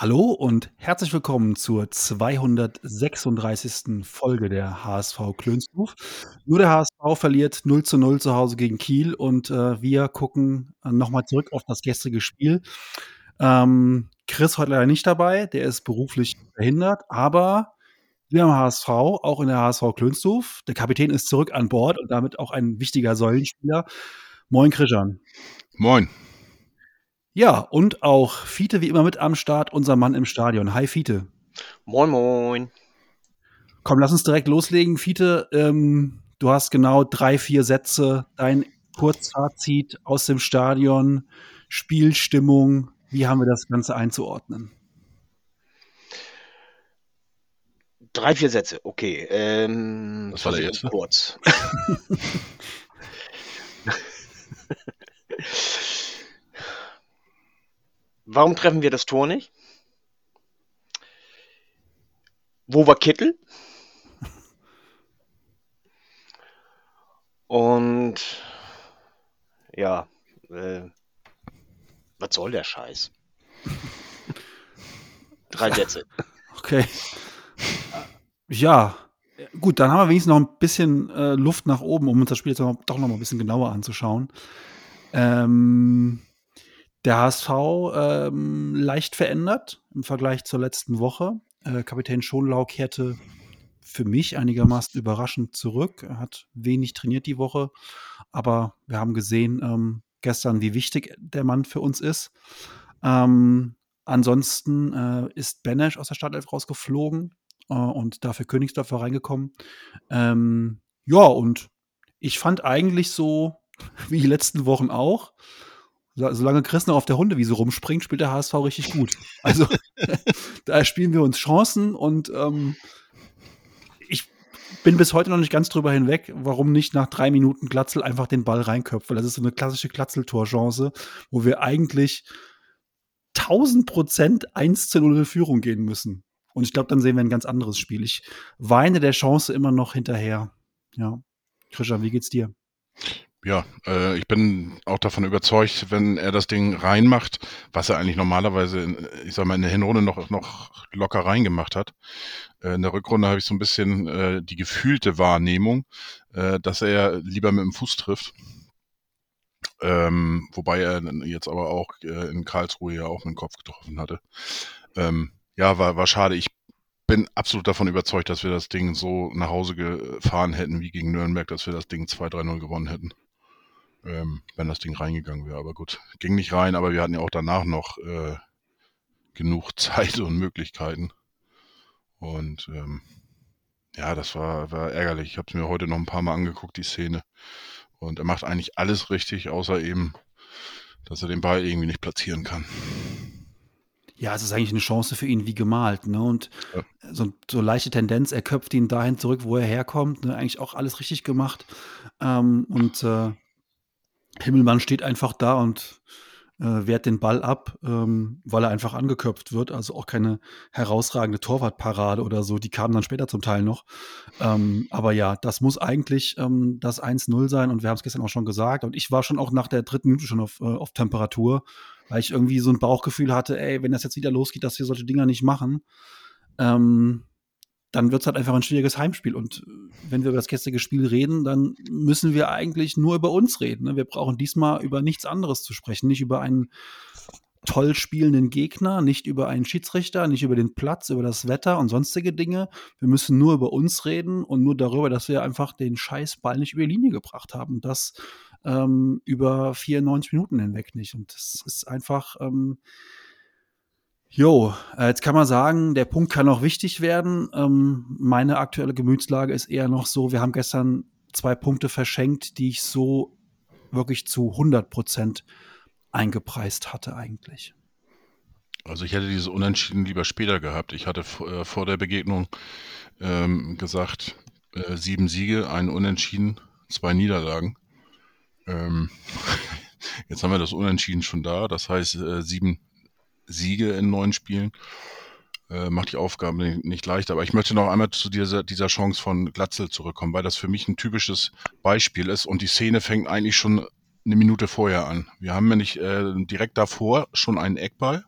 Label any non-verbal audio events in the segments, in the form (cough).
Hallo und herzlich willkommen zur 236. Folge der HSV Klönsruf. Nur der HSV verliert 0 zu 0 zu Hause gegen Kiel und äh, wir gucken äh, nochmal zurück auf das gestrige Spiel. Ähm, Chris heute leider nicht dabei, der ist beruflich verhindert, aber wir haben HSV, auch in der HSV Klönsdorf. Der Kapitän ist zurück an Bord und damit auch ein wichtiger Säulenspieler. Moin Christian. Moin. Ja, und auch Fiete wie immer mit am Start, unser Mann im Stadion. Hi Fiete. Moin, moin. Komm, lass uns direkt loslegen. Fiete, ähm, du hast genau drei, vier Sätze. Dein Kurzfazit aus dem Stadion, Spielstimmung. Wie haben wir das Ganze einzuordnen? Drei, vier Sätze, okay. Ähm, Das war der erste. Kurz. Warum treffen wir das Tor nicht? Wo war Kittel? (laughs) Und ja, äh, was soll der Scheiß? (laughs) Drei Sätze. Okay. Ja, gut, dann haben wir wenigstens noch ein bisschen äh, Luft nach oben, um uns das Spiel jetzt doch noch mal ein bisschen genauer anzuschauen. Ähm, der HSV ähm, leicht verändert im Vergleich zur letzten Woche. Äh, Kapitän Schonlau kehrte für mich einigermaßen überraschend zurück. Er hat wenig trainiert die Woche, aber wir haben gesehen ähm, gestern, wie wichtig der Mann für uns ist. Ähm, ansonsten äh, ist Benesch aus der Startelf rausgeflogen äh, und dafür Königsdorfer reingekommen. Ähm, ja, und ich fand eigentlich so, (laughs) wie die letzten Wochen auch, solange Chris noch auf der Hundewiese rumspringt, spielt der HSV richtig gut. Also (laughs) da spielen wir uns Chancen und ähm, ich bin bis heute noch nicht ganz drüber hinweg, warum nicht nach drei Minuten Glatzel einfach den Ball reinköpft, weil das ist so eine klassische Glatzeltorchance, wo wir eigentlich 1000 Prozent 1 zu 0 in Führung gehen müssen. Und ich glaube, dann sehen wir ein ganz anderes Spiel. Ich weine der Chance immer noch hinterher. Ja. Christian, wie geht's dir? Ja, äh, ich bin auch davon überzeugt, wenn er das Ding reinmacht, was er eigentlich normalerweise, in, ich sag mal, in der Hinrunde noch, noch locker reingemacht hat. Äh, in der Rückrunde habe ich so ein bisschen äh, die gefühlte Wahrnehmung, äh, dass er lieber mit dem Fuß trifft. Ähm, wobei er jetzt aber auch äh, in Karlsruhe ja auch mit dem Kopf getroffen hatte. Ähm, ja, war, war schade. Ich bin absolut davon überzeugt, dass wir das Ding so nach Hause gefahren hätten wie gegen Nürnberg, dass wir das Ding 2-3-0 gewonnen hätten. Ähm, wenn das Ding reingegangen wäre. Aber gut, ging nicht rein, aber wir hatten ja auch danach noch äh, genug (laughs) Zeit und Möglichkeiten. Und ähm, ja, das war, war ärgerlich. Ich habe es mir heute noch ein paar Mal angeguckt, die Szene. Und er macht eigentlich alles richtig, außer eben, dass er den Ball irgendwie nicht platzieren kann. Ja, es ist eigentlich eine Chance für ihn wie gemalt. Ne? Und Ja. so, so leichte Tendenz, er köpft ihn dahin zurück, wo er herkommt. Ne? Eigentlich auch alles richtig gemacht. Ähm, und äh, Himmelmann steht einfach da und äh, wehrt den Ball ab, ähm, weil er einfach angeköpft wird. Also auch keine herausragende Torwartparade oder so. Die kamen dann später zum Teil noch. Ähm, aber ja, das muss eigentlich ähm, das 1-0 sein. Und wir haben es gestern auch schon gesagt. Und ich war schon auch nach der dritten Minute schon auf, äh, auf Temperatur, weil ich irgendwie so ein Bauchgefühl hatte, ey, wenn das jetzt wieder losgeht, dass wir solche Dinger nicht machen, ähm, dann wird es halt einfach ein schwieriges Heimspiel. Und äh, wenn wir über das gestrige Spiel reden, dann müssen wir eigentlich nur über uns reden. Ne? Wir brauchen diesmal über nichts anderes zu sprechen, nicht über einen toll spielenden Gegner, nicht über einen Schiedsrichter, nicht über den Platz, über das Wetter und sonstige Dinge. Wir müssen nur über uns reden und nur darüber, dass wir einfach den Scheißball nicht über die Linie gebracht haben. Und das ähm, über 94 Minuten hinweg nicht. Und das ist einfach, ähm, Jo, äh, jetzt kann man sagen, der Punkt kann auch wichtig werden. Ähm, meine aktuelle Gemütslage ist eher noch so, wir haben gestern zwei Punkte verschenkt, die ich so wirklich zu 100 Prozent eingepreist hatte eigentlich. Also ich hätte dieses Unentschieden lieber später gehabt. Ich hatte äh, vor der Begegnung ähm, gesagt, äh, sieben Siege, ein Unentschieden, zwei Niederlagen. Ähm, (laughs) jetzt haben wir das Unentschieden schon da, das heißt äh, sieben Siege in neun Spielen. Äh, macht die Aufgabe nicht, nicht leicht. Aber ich möchte noch einmal zu dieser, dieser Chance von Glatzel zurückkommen, weil das für mich ein typisches Beispiel ist und die Szene fängt eigentlich schon eine Minute vorher an. Wir haben nämlich äh, direkt davor schon einen Eckball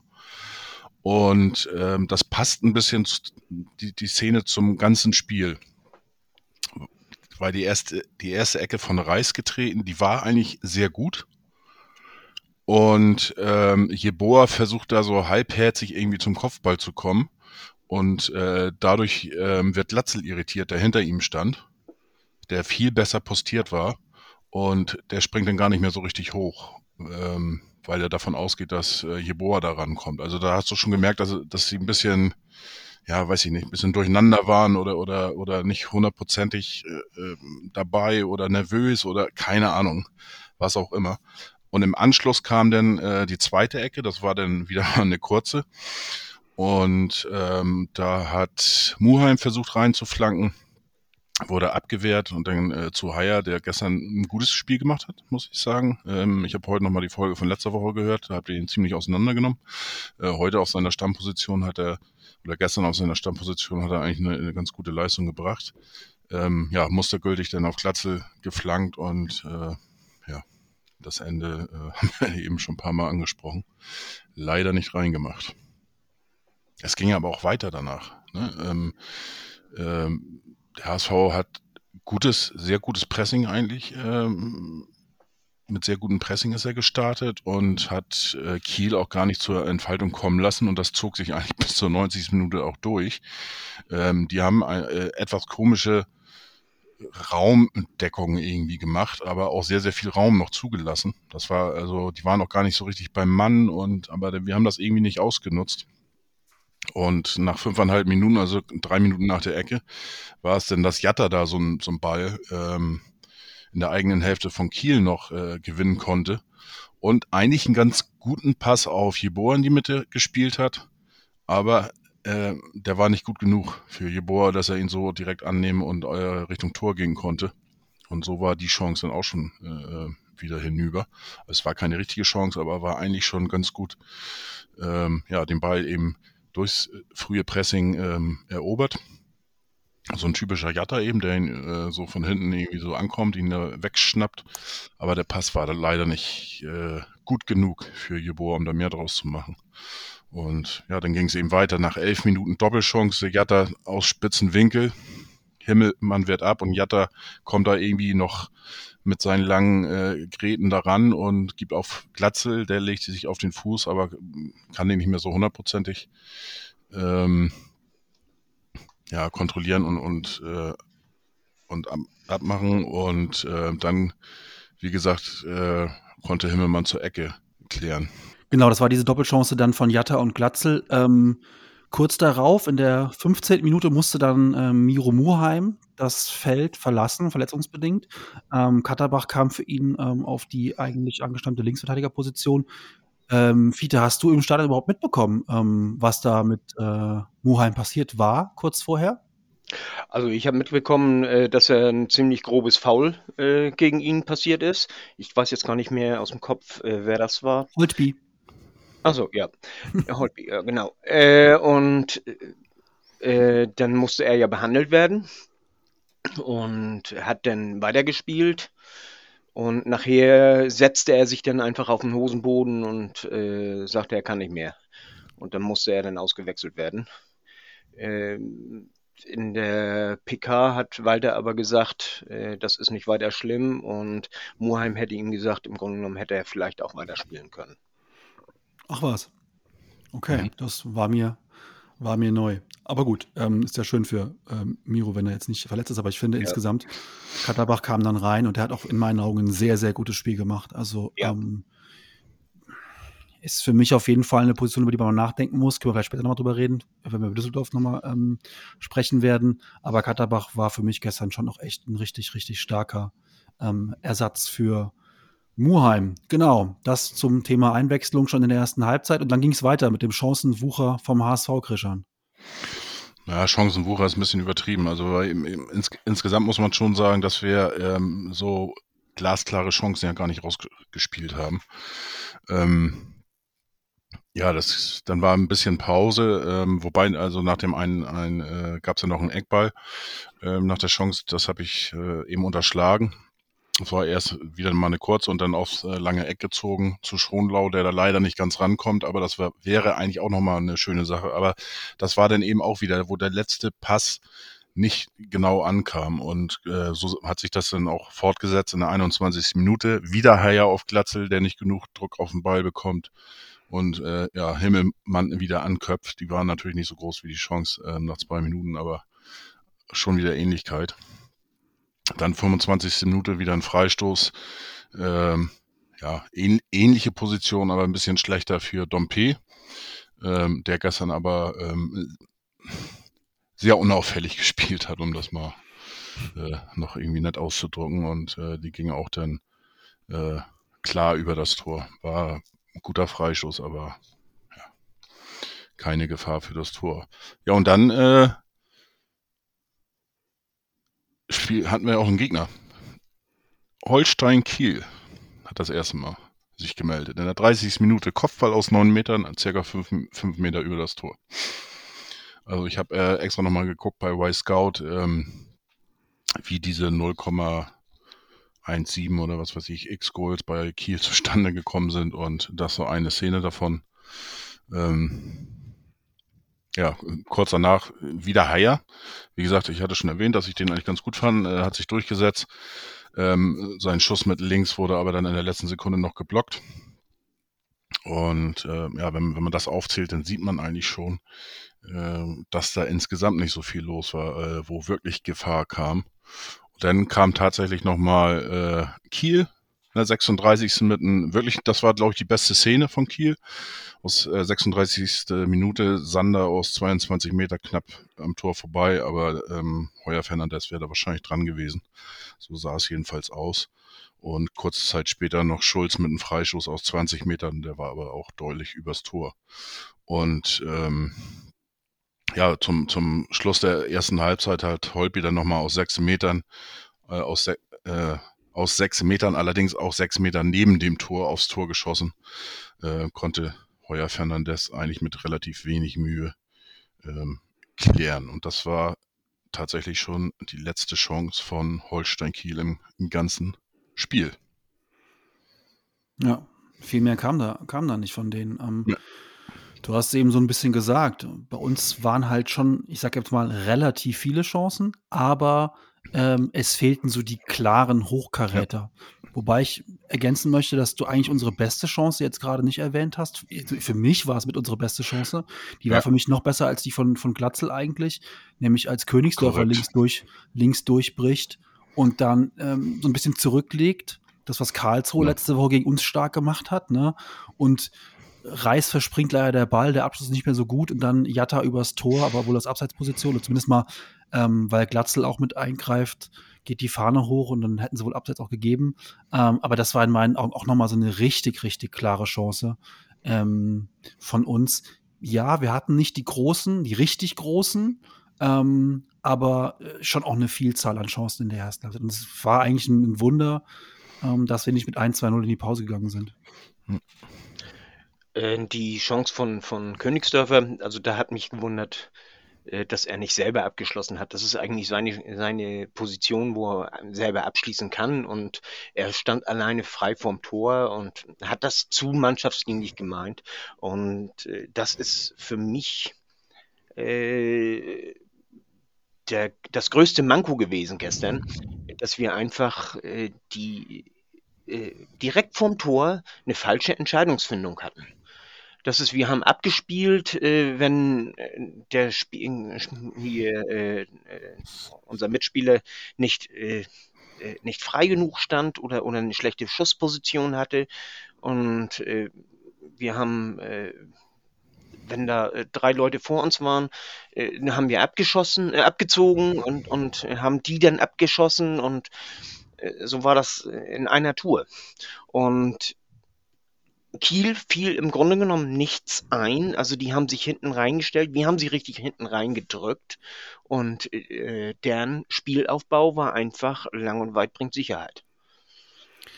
und ähm, das passt ein bisschen zu, die, die Szene zum ganzen Spiel. Weil die erste, die erste Ecke von Reis getreten, die war eigentlich sehr gut. Und ähm, Jeboa versucht da so halbherzig irgendwie zum Kopfball zu kommen. Und äh, dadurch ähm, wird Latzel irritiert, der hinter ihm stand, der viel besser postiert war. Und der springt dann gar nicht mehr so richtig hoch, ähm, weil er davon ausgeht, dass äh, Jeboa da rankommt. Also da hast du schon gemerkt, dass, dass sie ein bisschen, ja, weiß ich nicht, ein bisschen durcheinander waren oder, oder, oder nicht hundertprozentig äh, äh dabei oder nervös oder keine Ahnung, was auch immer. Und im Anschluss kam dann äh, die zweite Ecke, das war dann wieder (laughs) eine kurze. Und ähm, da hat Muheim versucht reinzuflanken, wurde abgewehrt und dann äh, zu Haier, der gestern ein gutes Spiel gemacht hat, muss ich sagen. Ähm, ich habe heute nochmal die Folge von letzter Woche gehört, da habt ihr ihn ziemlich auseinandergenommen. Äh, heute auf seiner Stammposition hat er, oder gestern auf seiner Stammposition hat er eigentlich eine, eine ganz gute Leistung gebracht. Ähm, ja, mustergültig dann auf Glatzel geflankt und äh, das Ende äh, (laughs) haben wir eben schon ein paar Mal angesprochen. Leider nicht reingemacht. Es ging aber auch weiter danach. Ne? Ähm, ähm, der HSV hat gutes, sehr gutes Pressing eigentlich. Ähm, mit sehr gutem Pressing ist er gestartet und hat äh, Kiel auch gar nicht zur Entfaltung kommen lassen und das zog sich (laughs) eigentlich bis zur 90. Minute auch durch. Ähm, die haben äh, etwas komische Raumdeckung irgendwie gemacht, aber auch sehr, sehr viel Raum noch zugelassen. Das war, also, die waren auch gar nicht so richtig beim Mann und, aber wir haben das irgendwie nicht ausgenutzt. Und nach fünfeinhalb Minuten, also drei Minuten nach der Ecke, war es denn, dass Jatta da so ein, so ein Ball ähm, in der eigenen Hälfte von Kiel noch äh, gewinnen konnte und eigentlich einen ganz guten Pass auf Jeboa in die Mitte gespielt hat, aber äh, der war nicht gut genug für Jeboa, dass er ihn so direkt annehmen und äh, Richtung Tor gehen konnte. Und so war die Chance dann auch schon äh, wieder hinüber. Es war keine richtige Chance, aber war eigentlich schon ganz gut, ähm, ja, den Ball eben durchs frühe Pressing ähm, erobert. So ein typischer Jatta eben, der ihn äh, so von hinten irgendwie so ankommt, ihn da wegschnappt. Aber der Pass war da leider nicht äh, gut genug für Jeboa, um da mehr draus zu machen. Und ja, dann ging es eben weiter. Nach elf Minuten Doppelchance, Jatta aus spitzen Winkel. Himmelmann wird ab und Jatta kommt da irgendwie noch mit seinen langen äh, Gräten daran und gibt auf Glatzel, der legt sich auf den Fuß, aber kann den nicht mehr so hundertprozentig ähm, ja, kontrollieren und, und, äh, und abmachen. Und äh, dann, wie gesagt, äh, konnte Himmelmann zur Ecke klären. Genau, das war diese Doppelchance dann von Jatta und Glatzel. Ähm, kurz darauf, in der 15. Minute, musste dann ähm, Miro Muheim das Feld verlassen, verletzungsbedingt. Ähm, Katterbach kam für ihn ähm, auf die eigentlich angestammte Linksverteidigerposition. Ähm, Fiete, hast du im Stadion überhaupt mitbekommen, ähm, was da mit äh, Muheim passiert war, kurz vorher? Also ich habe mitbekommen, äh, dass er ein ziemlich grobes Foul äh, gegen ihn passiert ist. Ich weiß jetzt gar nicht mehr aus dem Kopf, äh, wer das war. Holtby. Achso, ja. Holtby, ja, genau. Äh, und äh, dann musste er ja behandelt werden und hat dann weitergespielt. Und nachher setzte er sich dann einfach auf den Hosenboden und äh, sagte, er kann nicht mehr. Und dann musste er dann ausgewechselt werden. Ähm, in der PK hat Walter aber gesagt, äh, das ist nicht weiter schlimm und Muheim hätte ihm gesagt, im Grunde genommen hätte er vielleicht auch weiterspielen können. Ach was. Okay, mhm. das war mir, war mir neu. Aber gut, ähm, ist ja schön für ähm, Miro, wenn er jetzt nicht verletzt ist. Aber ich finde ja. insgesamt, Katterbach kam dann rein und er hat auch in meinen Augen ein sehr, sehr gutes Spiel gemacht. Also ja. ähm, ist für mich auf jeden Fall eine Position, über die man nachdenken muss. Können wir vielleicht später nochmal drüber reden, wenn wir über Düsseldorf nochmal ähm, sprechen werden. Aber Katterbach war für mich gestern schon noch echt ein richtig, richtig starker ähm, Ersatz für Muheim, genau. Das zum Thema Einwechslung schon in der ersten Halbzeit. Und dann ging es weiter mit dem Chancenwucher vom HSV, Krischan. Ja, Chancenwucher ist ein bisschen übertrieben. Also ins, insgesamt muss man schon sagen, dass wir ähm, so glasklare Chancen ja gar nicht rausgespielt haben. Ähm, ja, das dann war ein bisschen Pause, ähm, wobei also nach dem einen, einen äh, gab es ja noch einen Eckball ähm, nach der Chance, das habe ich äh, eben unterschlagen. Es war erst wieder mal eine kurze und dann aufs äh, lange Eck gezogen zu Schonlau, der da leider nicht ganz rankommt, aber das wär, wäre eigentlich auch nochmal eine schöne Sache. Aber das war dann eben auch wieder, wo der letzte Pass nicht genau ankam. Und äh, so hat sich das dann auch fortgesetzt in der 21. Minute. Wieder Haier auf Glatzel, der nicht genug Druck auf den Ball bekommt. Und äh, ja, Himmelmann wieder anköpft. Die waren natürlich nicht so groß wie die Chance äh, nach zwei Minuten, aber schon wieder Ähnlichkeit. Dann 25. Minute wieder ein Freistoß. Ähm, ja, ähn, ähnliche Position, aber ein bisschen schlechter für Dompe, ähm, der gestern aber ähm, sehr unauffällig (laughs) gespielt hat, um das mal äh, noch irgendwie nett auszudrücken. Und äh, die ging auch dann äh, klar über das Tor. War ein guter Freistoß, aber ja, keine Gefahr für das Tor. Ja, und dann äh, Spiel, hatten wir auch einen Gegner. Holstein Kiel hat das erste Mal sich gemeldet. In der 30. Minute Kopfball aus 9 Metern, circa 5, 5 Meter über das Tor. Also ich habe äh, extra nochmal geguckt bei Y-Scout, ähm, wie diese 0,17 oder was weiß ich, X-Goals bei Kiel zustande gekommen sind und das so eine Szene davon. Ähm, ja, kurz danach wieder Haier. Wie gesagt, ich hatte schon erwähnt, dass ich den eigentlich ganz gut fand. Er hat sich durchgesetzt. Ähm, sein Schuss mit links wurde aber dann in der letzten Sekunde noch geblockt. Und äh, ja, wenn, wenn man das aufzählt, dann sieht man eigentlich schon, äh, dass da insgesamt nicht so viel los war, äh, wo wirklich Gefahr kam. Und dann kam tatsächlich nochmal äh, Kiel der 36. mit einem, wirklich, das war, glaube ich, die beste Szene von Kiel. Aus äh, 36. Minute, Sander aus 22 Meter knapp am Tor vorbei, aber ähm, Heuer Fernandes wäre da wahrscheinlich dran gewesen. So sah es jedenfalls aus. Und kurze Zeit später noch Schulz mit einem Freistoß aus 20 Metern, der war aber auch deutlich übers Tor. Und ähm, ja, zum, zum Schluss der ersten Halbzeit hat Holpi dann nochmal aus sechs Metern, äh, aus, äh, aus sechs Metern, allerdings auch sechs Meter neben dem Tor aufs Tor geschossen, äh, konnte Heuer Fernandes eigentlich mit relativ wenig Mühe ähm, klären. Und das war tatsächlich schon die letzte Chance von Holstein Kiel im, im ganzen Spiel. Ja, viel mehr kam da, kam da nicht von denen. Ähm, ja. Du hast eben so ein bisschen gesagt, bei uns waren halt schon, ich sag jetzt mal, relativ viele Chancen, aber ähm, es fehlten so die klaren Hochkaräter. Ja. Wobei ich ergänzen möchte, dass du eigentlich unsere beste Chance jetzt gerade nicht erwähnt hast. Für mich war es mit unserer beste Chance. Die ja. war für mich noch besser als die von, von Glatzel eigentlich. Nämlich als Königsdörfer links, durch, links durchbricht und dann ähm, so ein bisschen zurücklegt. Das, was Karlsruhe ja. letzte Woche gegen uns stark gemacht hat. Ne? Und Reis verspringt leider der Ball, der Abschluss ist nicht mehr so gut und dann Jatta übers Tor, aber wohl aus Abseitsposition, oder zumindest mal, ähm, weil Glatzel auch mit eingreift, geht die Fahne hoch und dann hätten sie wohl Abseits auch gegeben. Ähm, aber das war in meinen Augen auch nochmal so eine richtig, richtig klare Chance ähm, von uns. Ja, wir hatten nicht die großen, die richtig großen, ähm, aber äh, schon auch eine Vielzahl an Chancen in der ersten Halbzeit. Und es war eigentlich ein Wunder, ähm, dass wir nicht mit 1-2-0 in die Pause gegangen sind. Hm. Äh, die Chance von, von Königsdörfer, also da hat mich gewundert, dass er nicht selber abgeschlossen hat. Das ist eigentlich seine, seine Position, wo er selber abschließen kann. Und er stand alleine frei vorm Tor und hat das zu mannschaftsdienlich gemeint. Und äh, das ist für mich äh, der, das größte Manko gewesen gestern, dass wir einfach äh, die äh, direkt vorm Tor eine falsche Entscheidungsfindung hatten. Das ist, wir haben abgespielt, äh, wenn äh, der Spiel, hier, äh, äh, unser Mitspieler nicht, äh, äh, nicht frei genug stand oder, oder eine schlechte Schussposition hatte. Und äh, wir haben, äh, wenn da äh, drei Leute vor uns waren, äh, haben wir abgeschossen, äh, abgezogen und, und haben die dann abgeschossen und äh, so war das in einer Tour. Und Kiel fiel im Grunde genommen nichts ein. Also die haben sich hinten reingestellt. Wir haben sie richtig hinten reingedrückt. Und äh, deren Spielaufbau war einfach lang und weit bringt Sicherheit.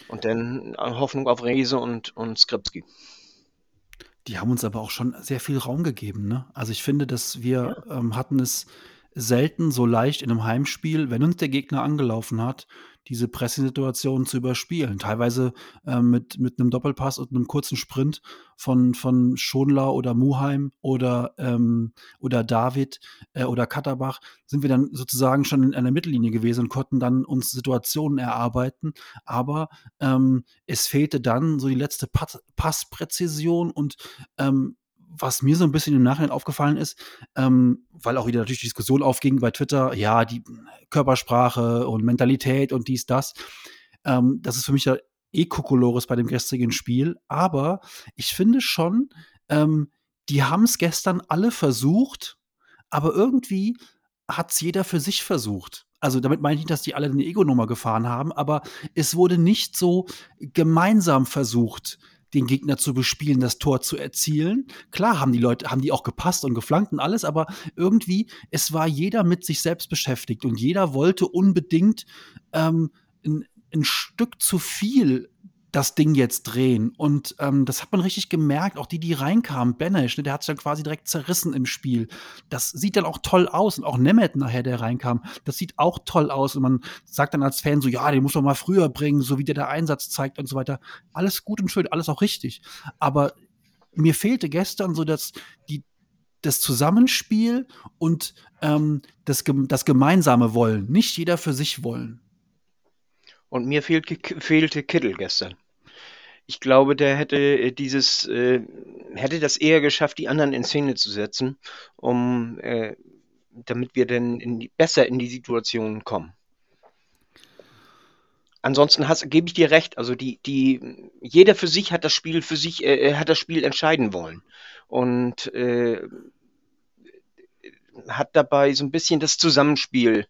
Und dann Hoffnung auf Reise und, und Skripski. Die haben uns aber auch schon sehr viel Raum gegeben. Ne? Also ich finde, dass wir ähm, hatten es selten so leicht in einem Heimspiel, wenn uns der Gegner angelaufen hat, diese Pressesituation zu überspielen. Teilweise äh, mit, mit einem Doppelpass und einem kurzen Sprint von, von Schonlau oder Muheim oder, ähm, oder David äh, oder Katterbach sind wir dann sozusagen schon in einer Mittellinie gewesen und konnten dann uns Situationen erarbeiten. Aber ähm, es fehlte dann so die letzte Passpräzision und ähm, was mir so ein bisschen im Nachhinein aufgefallen ist, ähm, weil auch wieder natürlich die Diskussion aufging bei Twitter, ja, die Körpersprache und Mentalität und dies, das. Ähm, das ist für mich ja eh Kokolores bei dem gestrigen Spiel. Aber ich finde schon, ähm, die haben es gestern alle versucht, aber irgendwie hat es jeder für sich versucht. Also damit meine ich nicht, dass die alle eine Ego-Nummer gefahren haben, aber es wurde nicht so gemeinsam versucht, den Gegner zu bespielen, das Tor zu erzielen. Klar haben die Leute, haben die auch gepasst und geflankt und alles, aber irgendwie, es war jeder mit sich selbst beschäftigt und jeder wollte unbedingt ähm, ein, ein Stück zu viel das Ding jetzt drehen. Und ähm, das hat man richtig gemerkt. Auch die, die reinkamen, Benesch, ne, der hat sich dann quasi direkt zerrissen im Spiel. Das sieht dann auch toll aus. Und auch Nemeth nachher, der reinkam, das sieht auch toll aus. Und man sagt dann als Fan so, ja, den muss man mal früher bringen, so wie der der Einsatz zeigt und so weiter. Alles gut und schön, alles auch richtig. Aber mir fehlte gestern so dass die, das Zusammenspiel und ähm, das, das gemeinsame Wollen. Nicht jeder für sich wollen. Und mir fehlt, fehlte Kittel gestern. Ich glaube, der hätte äh, dieses, äh, hätte das eher geschafft, die anderen in Szene zu setzen, um, äh, damit wir dann in die, besser in die Situation kommen. Ansonsten gebe ich dir recht. Also die, die, jeder für sich hat das Spiel für sich, äh, äh hat das Spiel entscheiden wollen und äh, hat dabei so ein bisschen das Zusammenspiel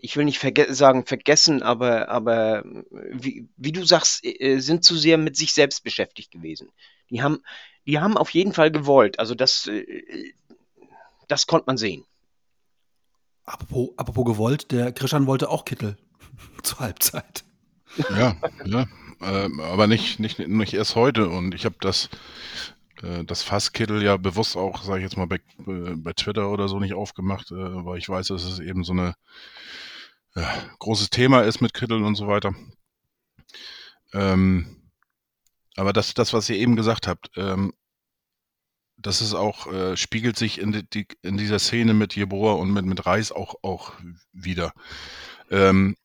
ich will nicht verge sagen vergessen, aber, aber wie, wie du sagst, äh, sind zu sehr mit sich selbst beschäftigt gewesen. Die haben, die haben auf jeden Fall gewollt. Also das, äh, das konnte man sehen. Apropos, apropos gewollt, der Krishan wollte auch Kittel (laughs) zur Halbzeit. Ja, ja. Äh, aber nicht, nicht, nicht erst heute. Und ich habe das, äh, das Fasskittel ja bewusst auch, sage ich jetzt mal, bei, bei Twitter oder so nicht aufgemacht, äh, weil ich weiß, dass es eben so eine ja, großes Thema ist mit Kittel und so weiter. Ähm, aber das, das, was ihr eben gesagt habt, ähm, das ist auch, äh, spiegelt sich in, die, in dieser Szene mit Jeboa und mit, mit Reis auch, auch wieder. Ähm,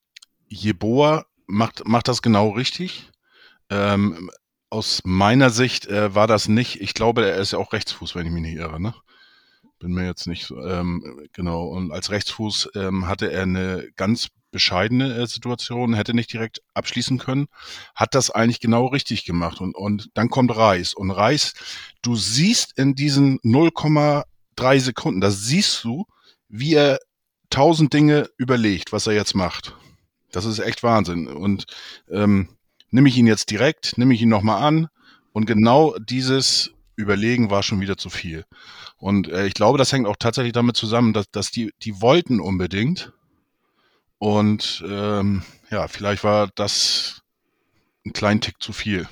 Jeboa macht, macht das genau richtig. Ähm, aus meiner Sicht äh, war das nicht, ich glaube, er ist ja auch Rechtsfuß, wenn ich mich nicht irre, ne? bin mir jetzt nicht ähm, genau. Und als Rechtsfuß ähm, hatte er eine ganz bescheidene äh, Situation, hätte nicht direkt abschließen können, hat das eigentlich genau richtig gemacht. Und, und dann kommt Reis. Und Reis, du siehst in diesen 0,3 Sekunden, da siehst du, wie er tausend Dinge überlegt, was er jetzt macht. Das ist echt Wahnsinn. Und ähm, nehme ich ihn jetzt direkt, nehme ich ihn nochmal an. Und genau dieses Überlegen war schon wieder zu viel. Und äh, ich glaube, das hängt auch tatsächlich damit zusammen, dass, dass die, die wollten unbedingt. Und ähm, ja, vielleicht war das ein kleinen Tick zu viel.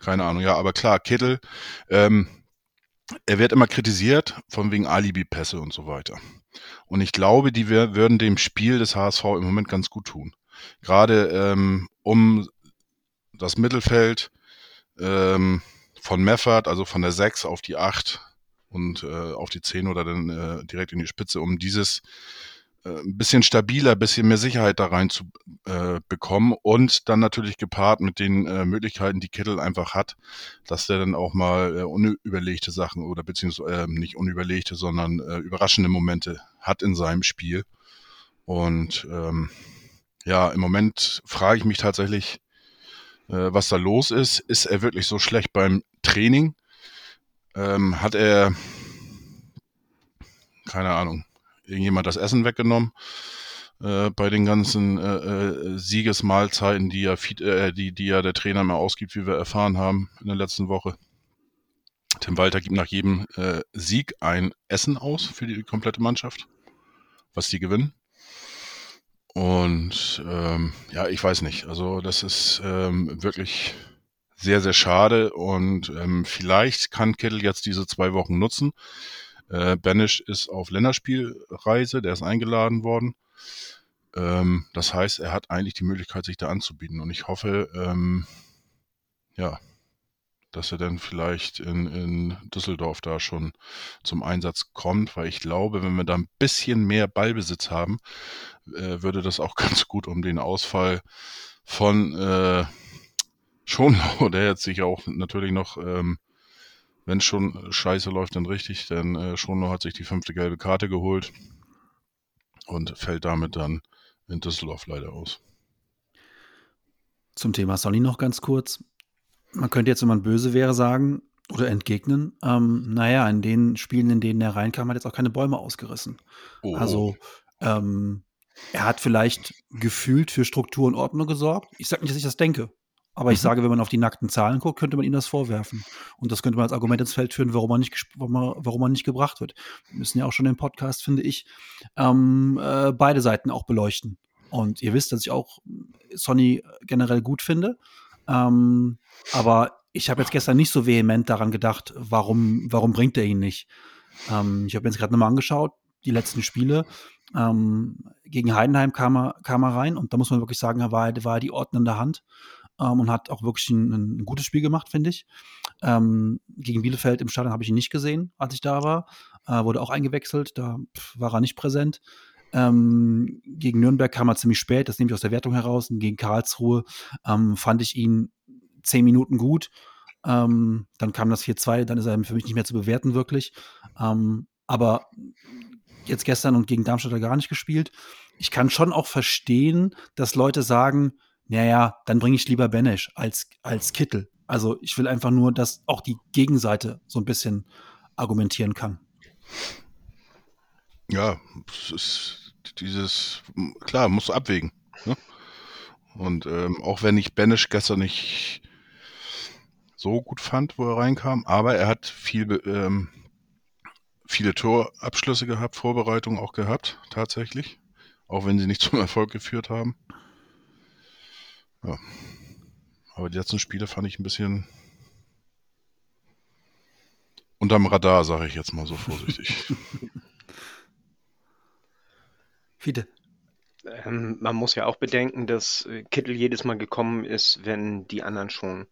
Keine Ahnung, ja, aber klar, Kittel, ähm, er wird immer kritisiert, von wegen Alibi-Pässe und so weiter. Und ich glaube, die würden dem Spiel des HSV im Moment ganz gut tun. Gerade ähm, um das Mittelfeld ähm, von Meffert, also von der 6 auf die 8, und äh, auf die 10 oder dann äh, direkt in die Spitze, um dieses äh, ein bisschen stabiler, ein bisschen mehr Sicherheit da rein zu äh, bekommen und dann natürlich gepaart mit den äh, Möglichkeiten, die Kittel einfach hat, dass der dann auch mal unüberlegte Sachen oder beziehungsweise äh, nicht unüberlegte, sondern überraschende Momente hat in seinem Spiel. Und ähm, ja, im Moment frage ich mich tatsächlich, äh, was da los ist. Ist er wirklich so schlecht beim Training? ähm, hat er, keine Ahnung, irgendjemand das Essen weggenommen. äh, bei den ganzen äh, äh, Siegesmahlzeiten, die ja, äh, die, die ja der Trainer mehr ausgibt, wie wir erfahren haben in der letzten Woche. Tim Walter gibt nach jedem Sieg ein Essen aus für die komplette Mannschaft, was die gewinnen. Und ähm, ja, ich weiß nicht. Also das ist ähm, wirklich sehr, sehr schade. Und ähm, vielleicht kann Kittel jetzt diese zwei Wochen nutzen. Äh, Banish ist auf Länderspielreise, der ist eingeladen worden. Ähm, das heißt, er hat eigentlich die Möglichkeit, sich da anzubieten. Und ich hoffe, ähm, ja, dass er dann vielleicht in, in Düsseldorf da schon zum Einsatz kommt, weil ich glaube, wenn wir da ein bisschen mehr Ballbesitz haben, äh, würde das auch (laughs) ganz gut um den Ausfall von äh, Schonlau, der jetzt sich auch natürlich noch, ähm, wenn schon scheiße läuft, dann richtig, denn äh, Schonlau hat sich die fünfte gelbe Karte geholt und fällt damit dann in Düsseldorf leider aus. Zum Thema Sonny noch ganz kurz. Man könnte jetzt, wenn man böse wäre, sagen oder entgegnen, ähm, naja, in den Spielen, in denen er reinkam, hat jetzt auch keine Bäume ausgerissen. Oh. Also ähm, er hat vielleicht gefühlt für Struktur und Ordnung gesorgt. Ich sage nicht, dass ich das denke. Aber ich mhm. sage, wenn man auf die nackten Zahlen guckt, könnte man ihm das vorwerfen. Und das könnte man als Argument ins Feld führen, warum er nicht, warum er, warum nicht gebracht wird. Wir müssen ja auch schon im Podcast, finde ich, ähm, äh, beide Seiten auch beleuchten. Und ihr wisst, dass ich auch Sonny generell gut finde. Ähm, aber ich habe jetzt gestern nicht so vehement daran gedacht, warum, warum bringt er ihn nicht. Ähm, ich habe mir jetzt gerade nochmal angeschaut, die letzten Spiele. Ähm, gegen Heidenheim kam er, kam er rein und da muss man wirklich sagen, er war, war die ordnende Hand ähm, und hat auch wirklich ein, ein gutes Spiel gemacht, finde ich. Ähm, gegen Bielefeld im Stadion habe ich ihn nicht gesehen, als ich da war. Äh, wurde auch eingewechselt, da pff, war er nicht präsent. Ähm, gegen Nürnberg kam er ziemlich spät, das nehme ich aus der Wertung heraus. Und gegen Karlsruhe ähm, fand ich ihn zehn Minuten gut. Ähm, dann kam das 4-2, dann ist er für mich nicht mehr zu bewerten, wirklich. Ähm, aber jetzt gestern und gegen Darmstadt gar nicht gespielt. Ich kann schon auch verstehen, dass Leute sagen, naja, dann bringe ich lieber Benesch als, als Kittel. Also ich will einfach nur, dass auch die Gegenseite so ein bisschen argumentieren kann. Ja, es ist dieses, klar, musst du abwägen. Ne? Und ähm, auch wenn ich Benesch gestern nicht so gut fand, wo er reinkam, aber er hat viel, ähm, viele Torabschlüsse gehabt, Vorbereitungen auch gehabt, tatsächlich. Auch wenn sie nicht (laughs) zum Erfolg geführt haben. Ja. Aber die letzten Spiele fand ich ein bisschen unterm Radar, sage ich jetzt mal so vorsichtig. (laughs) Fiete. Ähm, man muss ja auch bedenken, dass äh, Kittel jedes Mal gekommen ist, wenn die anderen schon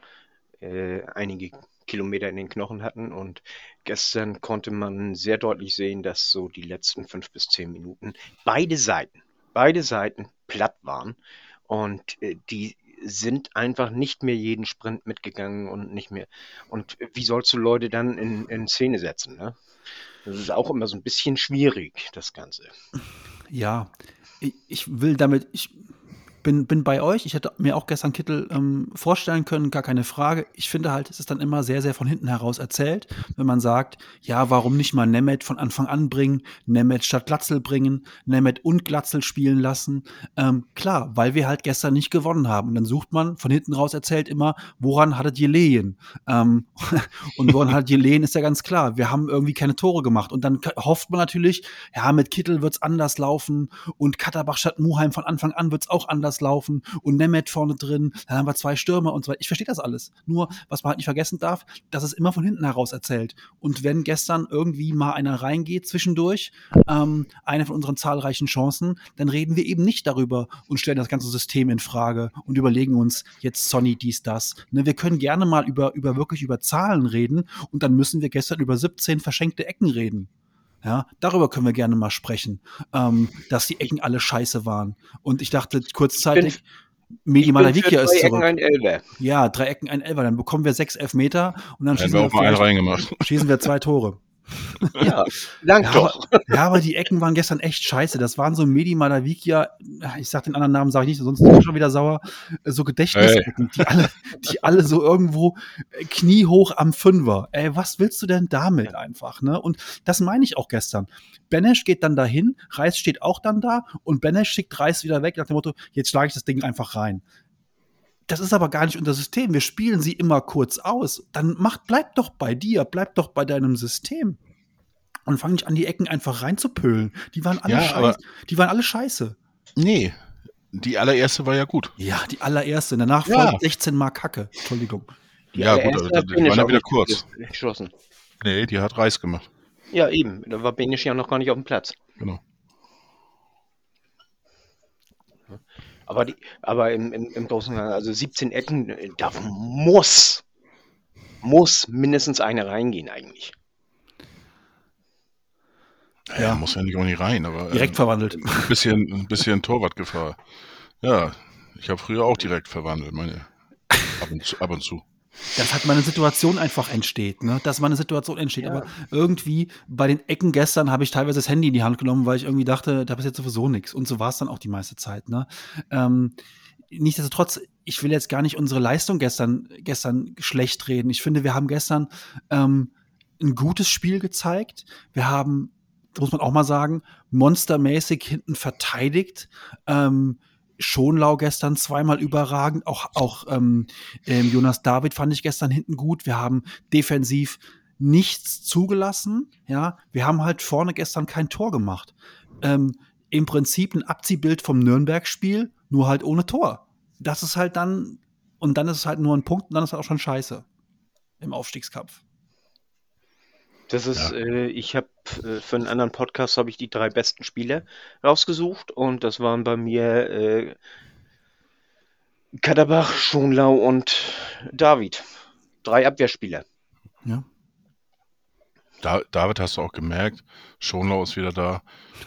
äh, einige Kilometer in den Knochen hatten. Und gestern konnte man sehr deutlich sehen, dass so die letzten fünf bis zehn Minuten beide Seiten, beide Seiten platt waren. Und äh, die sind einfach nicht mehr jeden Sprint mitgegangen und nicht mehr. Und wie sollst du Leute dann in, in Szene setzen? Ne? Das ist auch immer so ein bisschen schwierig, das Ganze. Ja, ich, ich will damit, ich bin, bin bei euch. Ich hätte mir auch gestern Kittel ähm, vorstellen können, gar keine Frage. Ich finde halt, es ist dann immer sehr, sehr von hinten heraus erzählt, wenn man sagt, ja, warum nicht mal Nemeth von Anfang an bringen, Nemeth statt Glatzel bringen, Nemeth und Glatzel spielen lassen. Ähm, klar, weil wir halt gestern nicht gewonnen haben. Und dann sucht man von hinten raus erzählt immer, woran hattet ihr Lehen? Ähm, (laughs) und woran hattet ihr Lehen, ist ja ganz klar. Wir haben irgendwie keine Tore gemacht. Und dann hofft man natürlich, ja, mit Kittel wird's anders laufen und Katterbach statt Muheim von Anfang an wird's auch anders anders laufen und Nemeth vorne drin, dann haben wir zwei Stürmer und so weiter. Ich verstehe das alles. Nur, was man halt nicht vergessen darf, dass es immer von hinten heraus erzählt. Und wenn gestern irgendwie mal einer reingeht zwischendurch, ähm, eine von unseren zahlreichen Chancen, dann reden wir eben nicht darüber und stellen das ganze System in Frage und überlegen uns jetzt Sonny dies, das. Ne, wir können gerne mal über, über wirklich über Zahlen reden und dann müssen wir gestern über 17 verschenkte Ecken reden. Ja, darüber können wir gerne mal sprechen, ähm, dass die Ecken alle scheiße waren. Und ich dachte kurzzeitig, Medi Malavikia ist zurück. Ecken ein Ja, drei Ecken, ein Elfer. Dann bekommen wir sechs Elfmeter und dann schießen wir, wir, schießen wir zwei Tore. (laughs) Ja, lang Ja, doch. aber, ja, aber die Ecken waren gestern echt scheiße. Das waren so Medi Malavikia, ich sag den anderen Namen, sage ich nicht, sonst bin ich schon wieder sauer. So Gedächtnisecken, die alle, die alle so irgendwo äh, kniehoch am Fünfer. Ey, was willst du denn damit einfach, ne? Und das meine ich auch gestern. Benesch geht dann dahin, Reis steht auch dann da und Benesch schickt Reis wieder weg nach dem Motto, jetzt schlage ich das Ding einfach rein. Das ist aber gar nicht unser System. Wir spielen sie immer kurz aus. Dann macht, bleib doch bei dir, bleib doch bei deinem System. Und fang nicht an, die Ecken einfach reinzupölen. Die waren alle Ja, scheiße. Die waren alle scheiße. Nee, die allererste war ja gut. Ja, die allererste. Danach Ja. folgt 16 Mal Kacke. Entschuldigung. Die Ja, gut, aber die waren ja wieder kurz. Geschossen. Nee, die hat Reis gemacht. Ja, eben. Da war Benisch ja noch gar nicht auf dem Platz. Genau. Aber, die, aber im, im, im Großen und Ganzen, also 17 Ecken, äh, da muss, muss mindestens eine reingehen eigentlich. Ja, Ja. muss ja nicht auch nicht rein, aber Direkt äh, verwandelt. ein bisschen, ein bisschen Torwartgefahr. Ja, ich habe früher auch direkt verwandelt, meine. Ab und zu. Ab und zu. Dass halt mal eine Situation einfach entsteht, ne? Dass mal eine Situation entsteht. Ja. Aber irgendwie bei den Ecken gestern habe ich teilweise das Handy in die Hand genommen, weil ich irgendwie dachte, da passiert sowieso nichts. Und so war es dann auch die meiste Zeit, ne? Ähm, nichtsdestotrotz, ich will jetzt gar nicht unsere Leistung gestern, gestern schlecht reden. Ich finde, wir haben gestern ähm, ein gutes Spiel gezeigt. Wir haben, muss man auch mal sagen, monstermäßig hinten verteidigt. Ähm, Schonlau gestern zweimal überragend. Auch, auch ähm, ähm, Jonas David fand ich gestern hinten gut. Wir haben defensiv nichts zugelassen. Ja, wir haben halt vorne gestern kein Tor gemacht. Ähm, Im Prinzip ein Abziehbild vom Nürnberg-Spiel, nur halt ohne Tor. Das ist halt dann, und dann ist es halt nur ein Punkt und dann ist es auch schon scheiße im Aufstiegskampf. Das ist, Ja. äh, ich habe äh, für einen anderen Podcast habe ich die drei besten Spiele rausgesucht und das waren bei mir äh, Kaderbach, Schonlau und David. Drei Abwehrspieler. Ja. Da, David hast du auch gemerkt, Schonlau ist wieder da.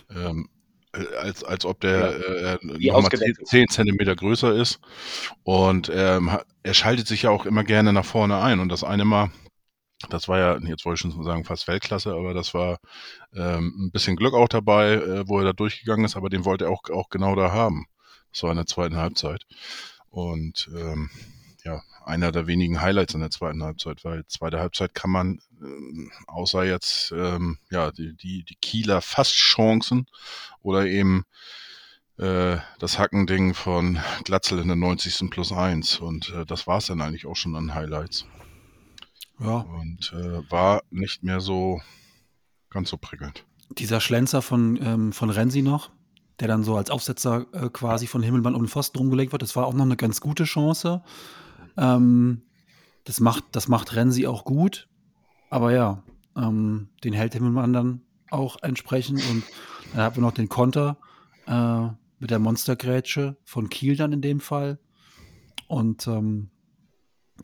Ähm, äh, als, als ob der äh, Wie nochmal 10, ausgewechselt. 10 Zentimeter größer ist. Und ähm, er schaltet sich ja auch immer gerne nach vorne ein. Und das eine Mal, das war ja, jetzt wollte ich schon sagen, fast Weltklasse, aber das war ähm, ein bisschen Glück auch dabei, äh, wo er da durchgegangen ist, aber den wollte er auch, auch genau da haben. Das war in der zweiten Halbzeit. Und ähm, ja, einer der wenigen Highlights in der zweiten Halbzeit, weil zweite Halbzeit kann man, ähm, außer jetzt ähm, ja, die, die, die Kieler Fastchancen oder eben äh, das Hackending von Glatzel in der 90. plus 1. Und äh, das war es dann eigentlich auch schon an Highlights. Ja, Und äh, war nicht mehr so ganz so prickelnd. dieser Schlenzer von, ähm, von Renzi noch, der dann so als Aufsetzer äh, quasi von Himmelmann um den Pfosten rumgelegt wird, das war auch noch eine ganz gute Chance. Ähm, das, macht, das macht Renzi auch gut, aber ja, ähm, den hält Himmelmann dann auch entsprechend und dann haben wir noch den Konter äh, mit der Monstergrätsche von Kiel dann in dem Fall und ähm,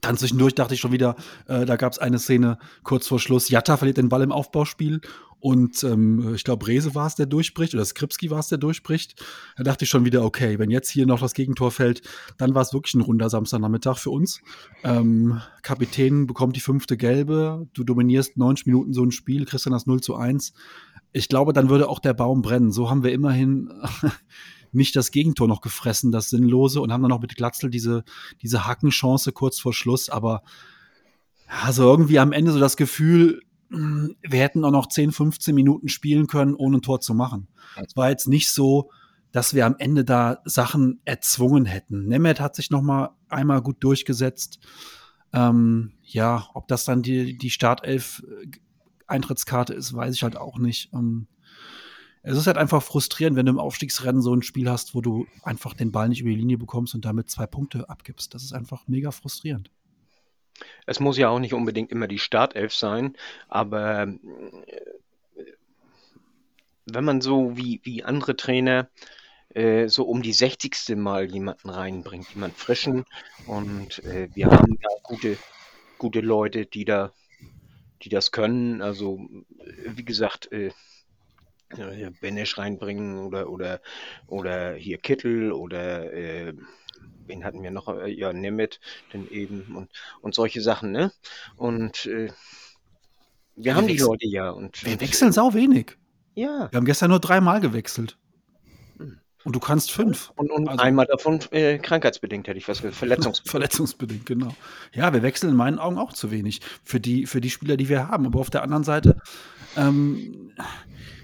dann zwischendurch dachte ich schon wieder, äh, da gab es eine Szene kurz vor Schluss. Jatta verliert den Ball im Aufbauspiel und ähm, ich glaube, Rese war es, der durchbricht oder Skripski war es, der durchbricht. Da dachte ich schon wieder, okay, wenn jetzt hier noch das Gegentor fällt, dann war es wirklich ein runder Samstagnachmittag für uns. Ähm, Kapitän bekommt die fünfte Gelbe, du dominierst 90 Minuten so ein Spiel, kriegst dann das 0 zu 1. Ich glaube, dann würde auch der Baum brennen. So haben wir immerhin nicht das Gegentor noch gefressen, das Sinnlose, und haben dann noch mit Glatzel diese, diese Hackenchance kurz vor Schluss. Aber also irgendwie am Ende so das Gefühl, mh, wir hätten auch noch 10, 15 Minuten spielen können, ohne ein Tor zu machen. Es war jetzt nicht so, dass wir am Ende da Sachen erzwungen hätten. Nemeth hat sich noch mal einmal gut durchgesetzt. Ähm, ja, ob das dann die, die Startelf äh, Eintrittskarte ist, weiß ich halt auch nicht. Ähm, es ist halt einfach frustrierend, wenn du im Aufstiegsrennen so ein Spiel hast, wo du einfach den Ball nicht über die Linie bekommst und damit zwei Punkte abgibst. Das ist einfach mega frustrierend. Es muss ja auch nicht unbedingt immer die Startelf sein, aber äh, wenn man so wie, wie andere Trainer äh, so um die 60. Mal jemanden reinbringt, jemand frischen und äh, wir haben ja gute, gute Leute, die da, die das können. Also wie gesagt, äh, hier Benesch reinbringen oder oder oder hier Kittel oder äh, wen hatten wir noch? Äh, Ja, Nemeth, denn eben und und solche Sachen, ne? Und äh, Wir haben die Leute ja. Und, Wir wechseln sau wenig. Ja. Wir haben gestern nur dreimal gewechselt. Hm. Und du kannst fünf. Und, und Also- einmal davon äh, krankheitsbedingt, hätte ich was gesagt. Verletzungs. (laughs) Verletzungsbedingt, genau. Ja, wir wechseln in meinen Augen auch zu wenig für die, für die Spieler, die wir haben. Aber auf der anderen Seite ähm,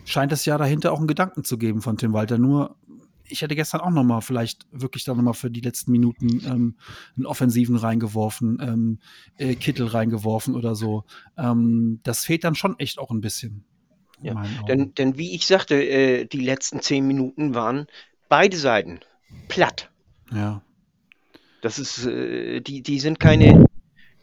scheint es ja dahinter auch einen Gedanken zu geben von Tim Walter. Nur, ich hätte gestern auch noch mal vielleicht wirklich dann noch mal für die letzten Minuten ähm, einen Offensiven reingeworfen, ähm, äh, Kittel reingeworfen oder so. Ähm, das fehlt dann schon echt auch ein bisschen. Ja. Denn, denn wie ich sagte, äh, die letzten zehn Minuten waren beide Seiten platt. ja. Das ist, äh, die, die sind keine,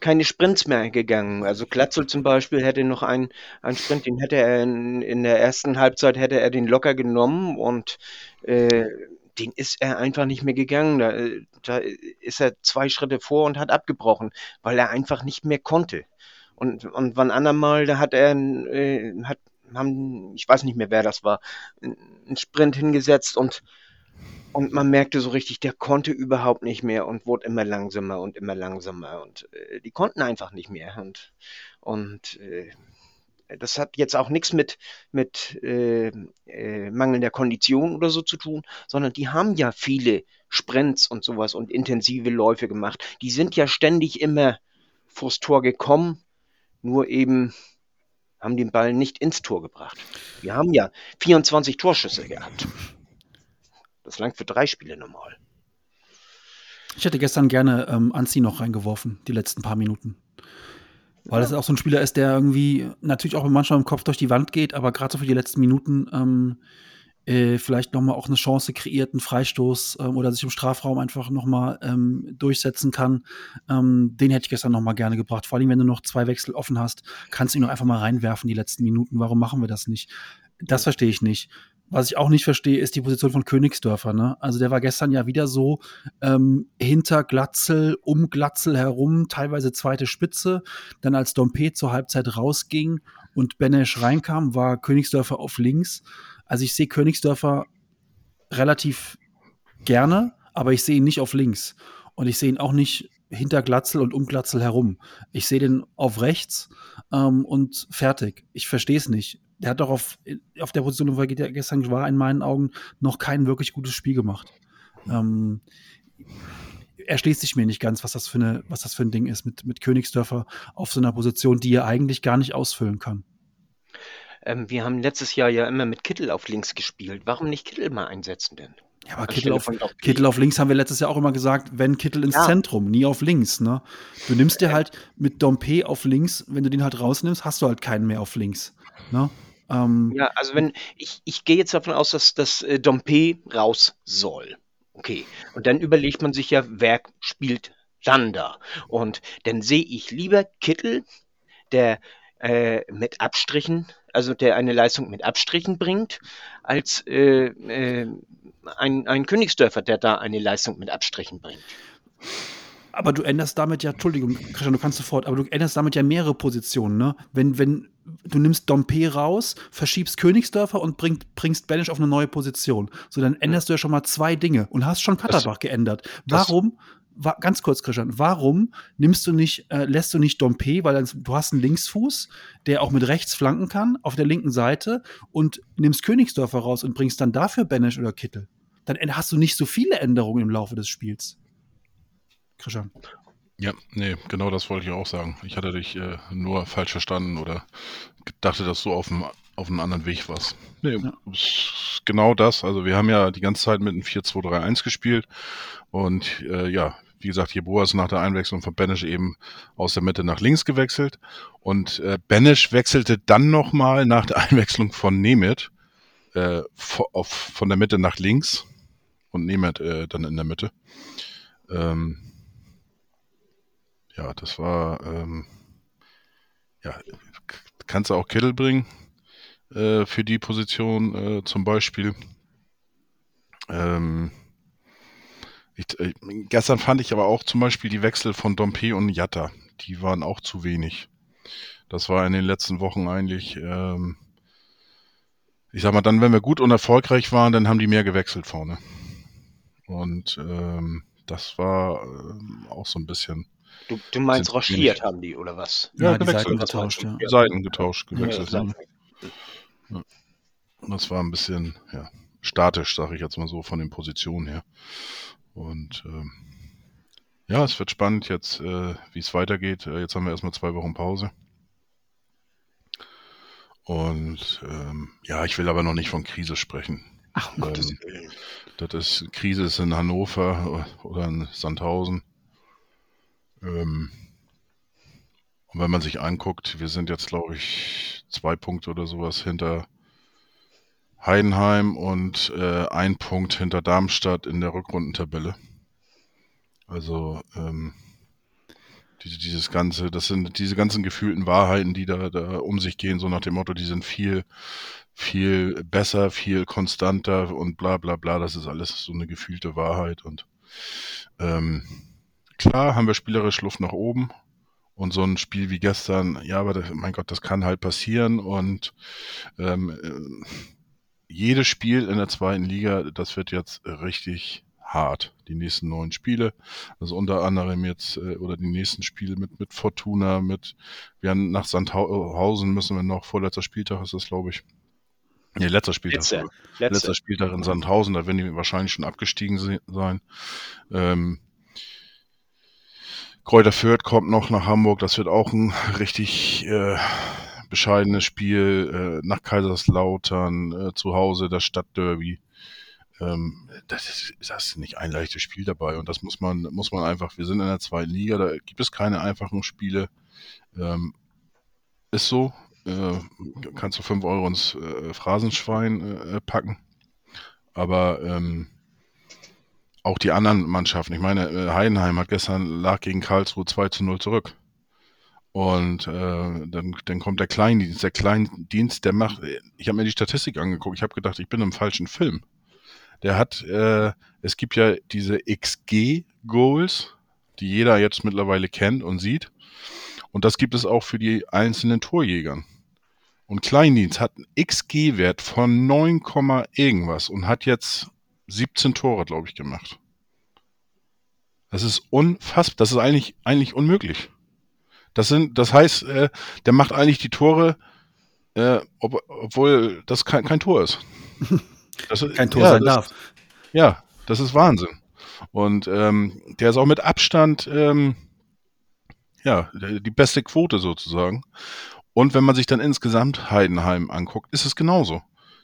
keine Sprints mehr gegangen. Also Glatzel zum Beispiel hätte noch einen, einen Sprint, den hätte er in, in der ersten Halbzeit hätte er den locker genommen und äh, den ist er einfach nicht mehr gegangen. Da, äh, da ist er zwei Schritte vor und hat abgebrochen, weil er einfach nicht mehr konnte. Und, und wann andermal, da hat er, äh, hat, haben, ich weiß nicht mehr, wer das war, einen Sprint hingesetzt und und man merkte so richtig, der konnte überhaupt nicht mehr und wurde immer langsamer und immer langsamer. Und äh, die konnten einfach nicht mehr. Und, und äh, das hat jetzt auch nichts mit, mit äh, äh, mangelnder Kondition oder so zu tun, sondern die haben ja viele Sprints und sowas und intensive Läufe gemacht. Die sind ja ständig immer vors Tor gekommen, nur eben haben den Ball nicht ins Tor gebracht. Wir haben ja 24 Torschüsse gehabt. Das langt für drei Spiele normal. Ich hätte gestern gerne ähm, Anzi noch reingeworfen, die letzten paar Minuten. Weil das auch so ein Spieler ist, der irgendwie natürlich auch manchmal im Kopf durch die Wand geht, aber gerade so für die letzten Minuten ähm, äh, vielleicht nochmal auch eine Chance kreiert, einen Freistoß ähm, oder sich im Strafraum einfach nochmal ähm, durchsetzen kann. Ähm, den hätte ich gestern nochmal gerne gebracht. Vor allem, wenn du noch zwei Wechsel offen hast, kannst du ihn noch einfach mal reinwerfen, die letzten Minuten. Warum machen wir das nicht? Das verstehe ich nicht. Was ich auch nicht verstehe, ist die Position von Königsdörfer. Ne? Also der war gestern ja wieder so ähm, hinter Glatzel, um Glatzel herum, teilweise zweite Spitze. Dann als Dompe zur Halbzeit rausging und Benesch reinkam, war Königsdörfer auf links. Also ich sehe Königsdörfer relativ gerne, aber ich sehe ihn nicht auf links. Und ich sehe ihn auch nicht hinter Glatzel und um Glatzel herum. Ich sehe den auf rechts ähm, und fertig. Ich verstehe es nicht. Der hat doch auf, auf der Position, wo er gestern war, in meinen Augen noch kein wirklich gutes Spiel gemacht. Ähm, erschließt sich mir nicht ganz, was das für, eine, was das für ein Ding ist mit, mit Königsdörfer auf so einer Position, die er eigentlich gar nicht ausfüllen kann. Ähm, wir haben letztes Jahr ja immer mit Kittel auf links gespielt. Warum nicht Kittel mal einsetzen denn? Ja, aber Kittel auf. Kittel auf links haben wir letztes Jahr auch immer gesagt, wenn Kittel ins Ja. Zentrum, nie auf links. Ne? Du nimmst dir halt mit Dompe auf links, wenn du den halt rausnimmst, hast du halt keinen mehr auf links. Ne? Ähm, Ja, also wenn ich, ich gehe jetzt davon aus, dass das äh, Dompe raus soll. Okay. Und dann überlegt man sich ja, wer spielt dann da? Und dann sehe ich lieber Kittel, der äh, mit Abstrichen, also der eine Leistung mit Abstrichen bringt, als äh, äh, ein, ein Königsdörfer, der da eine Leistung mit Abstrichen bringt. Aber du änderst damit ja, Entschuldigung, Christian, du kannst sofort, aber du änderst damit ja mehrere Positionen, ne? Wenn, wenn du nimmst Dompe raus, verschiebst Königsdörfer und bringt, bringst Banish auf eine neue Position. So, dann änderst du ja schon mal zwei Dinge und hast schon Katterbach geändert. Warum, wa, ganz kurz, Christian, warum nimmst du nicht, äh, lässt du nicht Dompe, weil dann, du hast einen Linksfuß, der auch mit rechts flanken kann, auf der linken Seite und nimmst Königsdörfer raus und bringst dann dafür Banish oder Kittel. Dann hast du nicht so viele Änderungen im Laufe des Spiels. Christian. Ja, nee, genau das wollte ich auch sagen. Ich hatte dich äh, nur falsch verstanden oder dachte, dass du auf einem auf einem anderen Weg warst. Nee, Ja. genau das. Also wir haben ja die ganze Zeit mit einem 4-2-3-1 gespielt und äh, ja, wie gesagt, Jeboa ist nach der Einwechslung von Benisch eben aus der Mitte nach links gewechselt und äh, Benisch wechselte dann nochmal nach der (laughs) Einwechslung von Nemeth äh, von der Mitte nach links und Nemeth äh, dann in der Mitte. Ähm, ja, das war, ähm, ja, kannst du auch Kittel bringen äh, für die Position äh, zum Beispiel. Ähm, ich, äh, gestern fand ich aber auch zum Beispiel die Wechsel von Dompe und Jatta, die waren auch zu wenig. Das war in den letzten Wochen eigentlich, ähm, ich sag mal, dann, wenn wir gut und erfolgreich waren, dann haben die mehr gewechselt vorne. Und ähm, das war ähm, auch so ein bisschen Du, du meinst Sind rochiert haben die, oder was? Ja, die gewechselt. Seiten getauscht, ja. Seiten getauscht, Ja, gewechselt. ja, ne? Das war ein bisschen ja, statisch, sage ich jetzt mal so, von den Positionen her. Und ähm, ja, es wird spannend jetzt, äh, wie es weitergeht. Äh, jetzt haben wir erstmal zwei Wochen Pause. Und ähm, ja, ich will aber noch nicht von Krise sprechen. Ach, um Gottes Ähm, Willen. das ist Krise ist in Hannover oder in Sandhausen. Ähm, und wenn man sich anguckt, wir sind jetzt, glaube ich, zwei Punkte oder sowas hinter Heidenheim und äh, ein Punkt hinter Darmstadt in der Rückrundentabelle. Also ähm, diese, dieses ganze, das sind diese ganzen gefühlten Wahrheiten, die da, da um sich gehen, so nach dem Motto, die sind viel, viel besser, viel konstanter und bla bla bla. Das ist alles so eine gefühlte Wahrheit. Und ähm, klar haben wir spielerisch Luft nach oben. Und so ein Spiel wie gestern, ja, aber das, mein Gott, das kann halt passieren. Und ähm, äh, jedes Spiel in der zweiten Liga, das wird jetzt richtig hart. Die nächsten neun Spiele. Also unter anderem jetzt, äh, oder die nächsten Spiele mit, mit Fortuna, mit, wir haben nach Sandhausen müssen wir noch, vorletzter Spieltag ist das, glaube ich. Nee, letzter Spieltag. Letzte. Letzter Spieltag in Sandhausen, da werden die wahrscheinlich schon abgestiegen se- sein. Ähm, Kräuter Fürth kommt noch nach Hamburg, das wird auch ein richtig äh, bescheidenes Spiel. Äh, nach Kaiserslautern, äh, zu Hause das Stadtderby. Ähm, das, ist, das ist nicht ein leichtes Spiel dabei und das muss man, muss man einfach, wir sind in der zweiten Liga, da gibt es keine einfachen Spiele. Ähm, ist so. Äh, kannst du 5 Euro ins äh, Phrasenschwein äh, packen. Aber ähm, auch die anderen Mannschaften, ich meine, äh, Heidenheim hat gestern lag gegen Karlsruhe 2 zu 0 zurück. Und äh, dann, dann kommt der Kleindienst. Der Kleindienst, der macht, ich habe mir die Statistik angeguckt, ich habe gedacht, ich bin im falschen Film. Der hat, äh, es gibt ja diese XG-Goals, die jeder jetzt mittlerweile kennt und sieht. Und das gibt es auch für die einzelnen Torjägern. Und Kleindienst hat einen XG-Wert von 9, Komma irgendwas und hat jetzt 17 Tore, glaube ich, gemacht. Das ist unfassbar. Das ist eigentlich, eigentlich unmöglich. Das sind, das heißt, äh, der macht eigentlich die Tore, äh, ob, obwohl das kein, kein Tor ist. (laughs) Das kein Tor ja, sein das, darf. Ja, das ist Wahnsinn. Und ähm, der ist auch mit Abstand ähm, ja die beste Quote sozusagen. Und wenn man sich dann insgesamt Heidenheim anguckt, ist es genauso.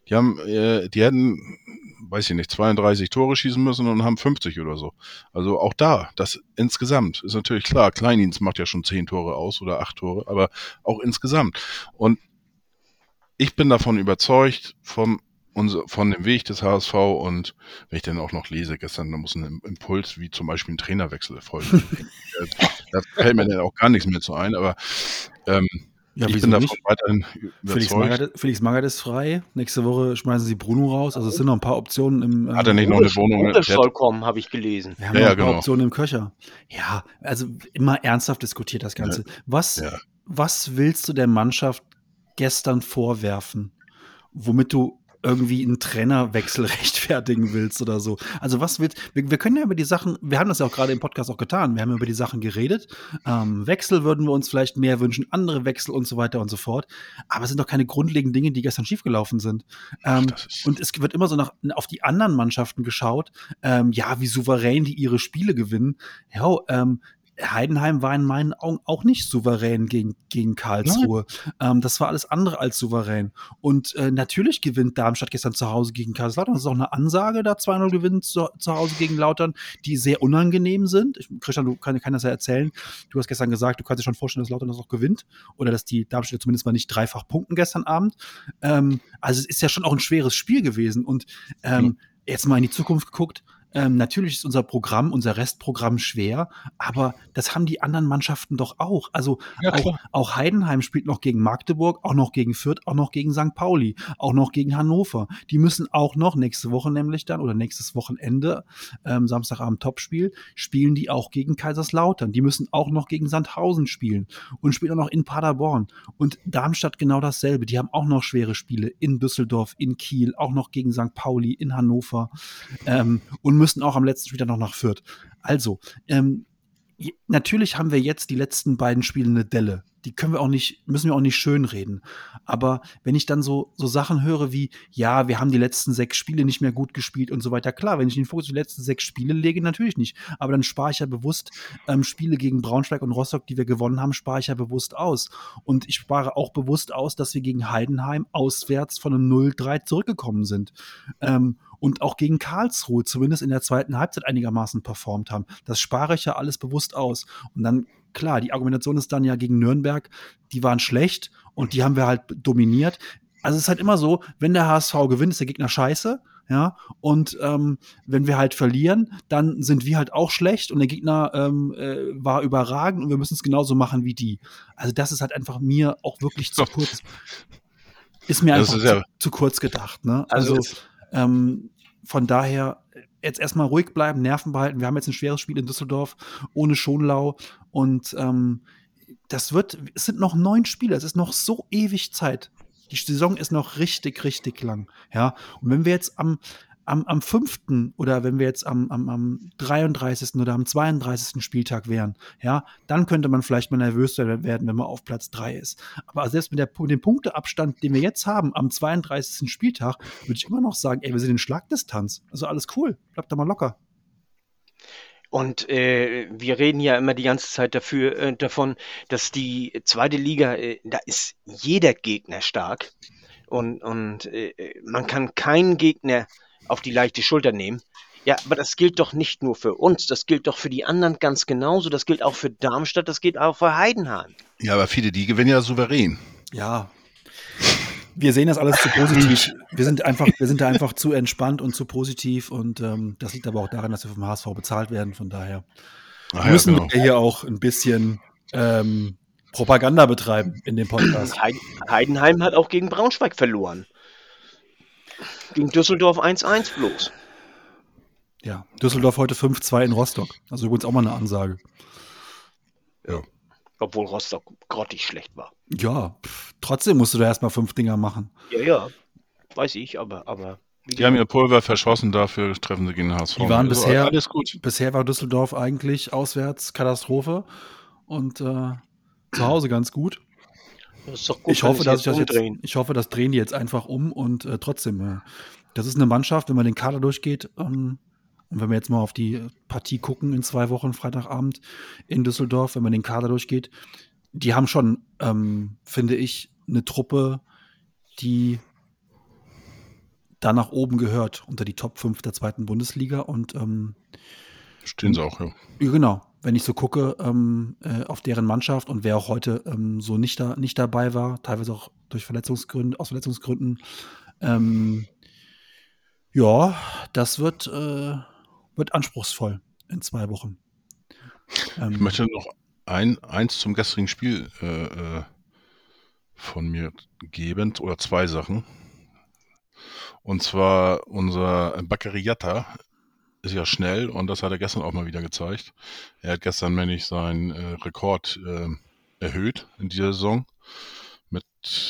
Die haben, äh, die hätten, weiß ich nicht, 32 Tore schießen müssen und haben 50 oder so. Also auch da, das insgesamt ist natürlich klar. Kleindienst macht ja schon 10 Tore aus oder 8 Tore, aber auch insgesamt. Und ich bin davon überzeugt, vom unser, von dem Weg des HSV und wenn ich dann auch noch lese, gestern, da muss ein Impuls wie zum Beispiel ein Trainerwechsel erfolgen. (laughs) da fällt mir dann auch gar nichts mehr zu ein, aber ähm, Ja, ich bin davon nicht? weiterhin Felix überzeugt. Magath, Felix Magath ist frei. Nächste Woche schmeißen sie Bruno raus. Also es sind noch ein paar Optionen im. Hat er ähm, nicht noch eine Wohnung? Der, soll kommen, habe ich gelesen. Wir haben Ja, noch ja, ein paar genau. Optionen im Köcher. Ja, also immer ernsthaft diskutiert das Ganze. Was, Ja. was willst du der Mannschaft gestern vorwerfen, womit du irgendwie einen Trainerwechsel (laughs) rechtfertigen willst oder so. Also was willst, wir, wir können ja über die Sachen, wir haben das ja auch gerade im Podcast auch getan, wir haben über die Sachen geredet. Ähm, Wechsel würden wir uns vielleicht mehr wünschen, andere Wechsel und so weiter und so fort. Aber es sind doch keine grundlegenden Dinge, die gestern schiefgelaufen sind. Ähm, ist- und es wird immer so nach, auf die anderen Mannschaften geschaut, ähm, ja, wie souverän die ihre Spiele gewinnen. Ja, ähm, Heidenheim war in meinen Augen auch nicht souverän gegen, gegen Karlsruhe. Ähm, das war alles andere als souverän. Und äh, natürlich gewinnt Darmstadt gestern zu Hause gegen Kaiserslautern. Das ist auch eine Ansage, da 2-0 gewinnen zu, zu Hause gegen Lautern, die sehr unangenehm sind. Ich, Christian, du kann, kann das ja erzählen. Du hast gestern gesagt, du kannst dir schon vorstellen, dass Lautern das auch gewinnt. Oder dass die Darmstädter zumindest mal nicht dreifach punkten gestern Abend. Ähm, also es ist ja schon auch ein schweres Spiel gewesen. Und ähm, jetzt mal in die Zukunft geguckt, ähm, natürlich ist unser Programm, unser Restprogramm schwer, aber das haben die anderen Mannschaften doch auch. Also Ja, auch, auch Heidenheim spielt noch gegen Magdeburg, auch noch gegen Fürth, auch noch gegen St. Pauli, auch noch gegen Hannover. Die müssen auch noch nächste Woche nämlich dann oder nächstes Wochenende, ähm, Samstagabend Topspiel, spielen die auch gegen Kaiserslautern. Die müssen auch noch gegen Sandhausen spielen und spielen auch noch in Paderborn. Und Darmstadt genau dasselbe. Die haben auch noch schwere Spiele in Düsseldorf, in Kiel, auch noch gegen St. Pauli, in Hannover ähm, und müssen auch am letzten Spieltag noch nach Fürth. Also, ähm, natürlich haben wir jetzt die letzten beiden Spiele eine Delle. Die können wir auch nicht, müssen wir auch nicht schönreden. Aber wenn ich dann so, so Sachen höre wie, ja, wir haben die letzten sechs Spiele nicht mehr gut gespielt und so weiter, klar, wenn ich den Fokus auf die letzten sechs Spiele lege, natürlich nicht. Aber dann spare ich ja bewusst ähm, Spiele gegen Braunschweig und Rostock, die wir gewonnen haben, spare ich ja bewusst aus. Und ich spare auch bewusst aus, dass wir gegen Heidenheim auswärts von einem 0-3 zurückgekommen sind. Ähm, und auch gegen Karlsruhe zumindest in der zweiten Halbzeit einigermaßen performt haben. Das spare ich ja alles bewusst aus. Und dann, klar, die Argumentation ist dann ja gegen Nürnberg, die waren schlecht und die haben wir halt dominiert. Also es ist halt immer so, wenn der HSV gewinnt, ist der Gegner scheiße. Ja, und ähm, wenn wir halt verlieren, dann sind wir halt auch schlecht und der Gegner ähm, äh, war überragend und wir müssen es genauso machen wie die. Also das ist halt einfach mir auch wirklich zu kurz. Ist mir Das einfach ist ja- zu, zu kurz gedacht. Ne? Also Also, ähm, von daher jetzt erstmal ruhig bleiben, Nerven behalten. Wir haben jetzt ein schweres Spiel in Düsseldorf ohne Schonlau und ähm, das wird, es sind noch neun Spiele, es ist noch so ewig Zeit. Die Saison ist noch richtig, richtig lang. Ja, und wenn wir jetzt am, am, am 5. oder wenn wir jetzt am, am, am 33. oder am 32. Spieltag wären, ja, dann könnte man vielleicht mal nervös werden, wenn man auf Platz 3 ist. Aber selbst mit, der, dem Punkteabstand, den wir jetzt haben, am 32. Spieltag, würde ich immer noch sagen, ey, wir sind in Schlagdistanz. Also alles cool. Bleibt da mal locker. Und äh, wir reden ja immer die ganze Zeit dafür, äh, davon, dass die zweite Liga, äh, da ist jeder Gegner stark. Und, und äh, man kann keinen Gegner auf die leichte Schulter nehmen. Ja, aber das gilt doch nicht nur für uns, das gilt doch für die anderen ganz genauso. Das gilt auch für Darmstadt, das gilt auch für Heidenheim. Ja, aber viele, die gewinnen ja souverän. Ja. Wir sehen das alles zu positiv. Wir sind einfach, wir sind da einfach zu entspannt und zu positiv und ähm, das liegt aber auch daran, dass wir vom HSV bezahlt werden. Von daher Ach ja, müssen genau. wir hier auch ein bisschen ähm, Propaganda betreiben in dem Podcast. Heid- Heidenheim hat auch gegen Braunschweig verloren. Gegen Düsseldorf 1-1 bloß. Ja, Düsseldorf heute 5-2 in Rostock. Also übrigens auch mal eine Ansage. Obwohl Rostock grottig schlecht war. Ja, pff, trotzdem musst du da erstmal fünf Dinger machen. Ja, ja. Weiß ich, aber, aber. Die haben ihr Pulver verschossen, dafür treffen sie gegen den HSV. Die waren Also bisher- Alles gut. Bisher war Düsseldorf eigentlich auswärts Katastrophe und äh, zu Hause ganz gut. Das ist doch gut, ich hoffe, dass ich das jetzt, umdrehen. ich hoffe, das drehen die jetzt einfach um und äh, trotzdem, äh, das ist eine Mannschaft, wenn man den Kader durchgeht, ähm, und wenn wir jetzt mal auf die Partie gucken in zwei Wochen, Freitagabend in Düsseldorf, wenn man den Kader durchgeht, die haben schon, ähm, finde ich, eine Truppe, die da nach oben gehört, unter die Top 5 der zweiten Bundesliga und ähm, Stehen sie auch, ja. ja, genau. Wenn ich so gucke ähm, äh, auf deren Mannschaft und wer auch heute ähm, so nicht, da, nicht dabei war, teilweise auch durch Verletzungsgründe, aus Verletzungsgründen, ähm, ja, das wird, äh, wird anspruchsvoll in zwei Wochen. Ähm, Ich möchte noch ein, eins zum gestrigen Spiel äh, äh, von mir geben, oder zwei Sachen. Und zwar unser Baccariata ist ja schnell und das hat er gestern auch mal wieder gezeigt. Er hat gestern nämlich seinen äh, Rekord äh, erhöht in dieser Saison mit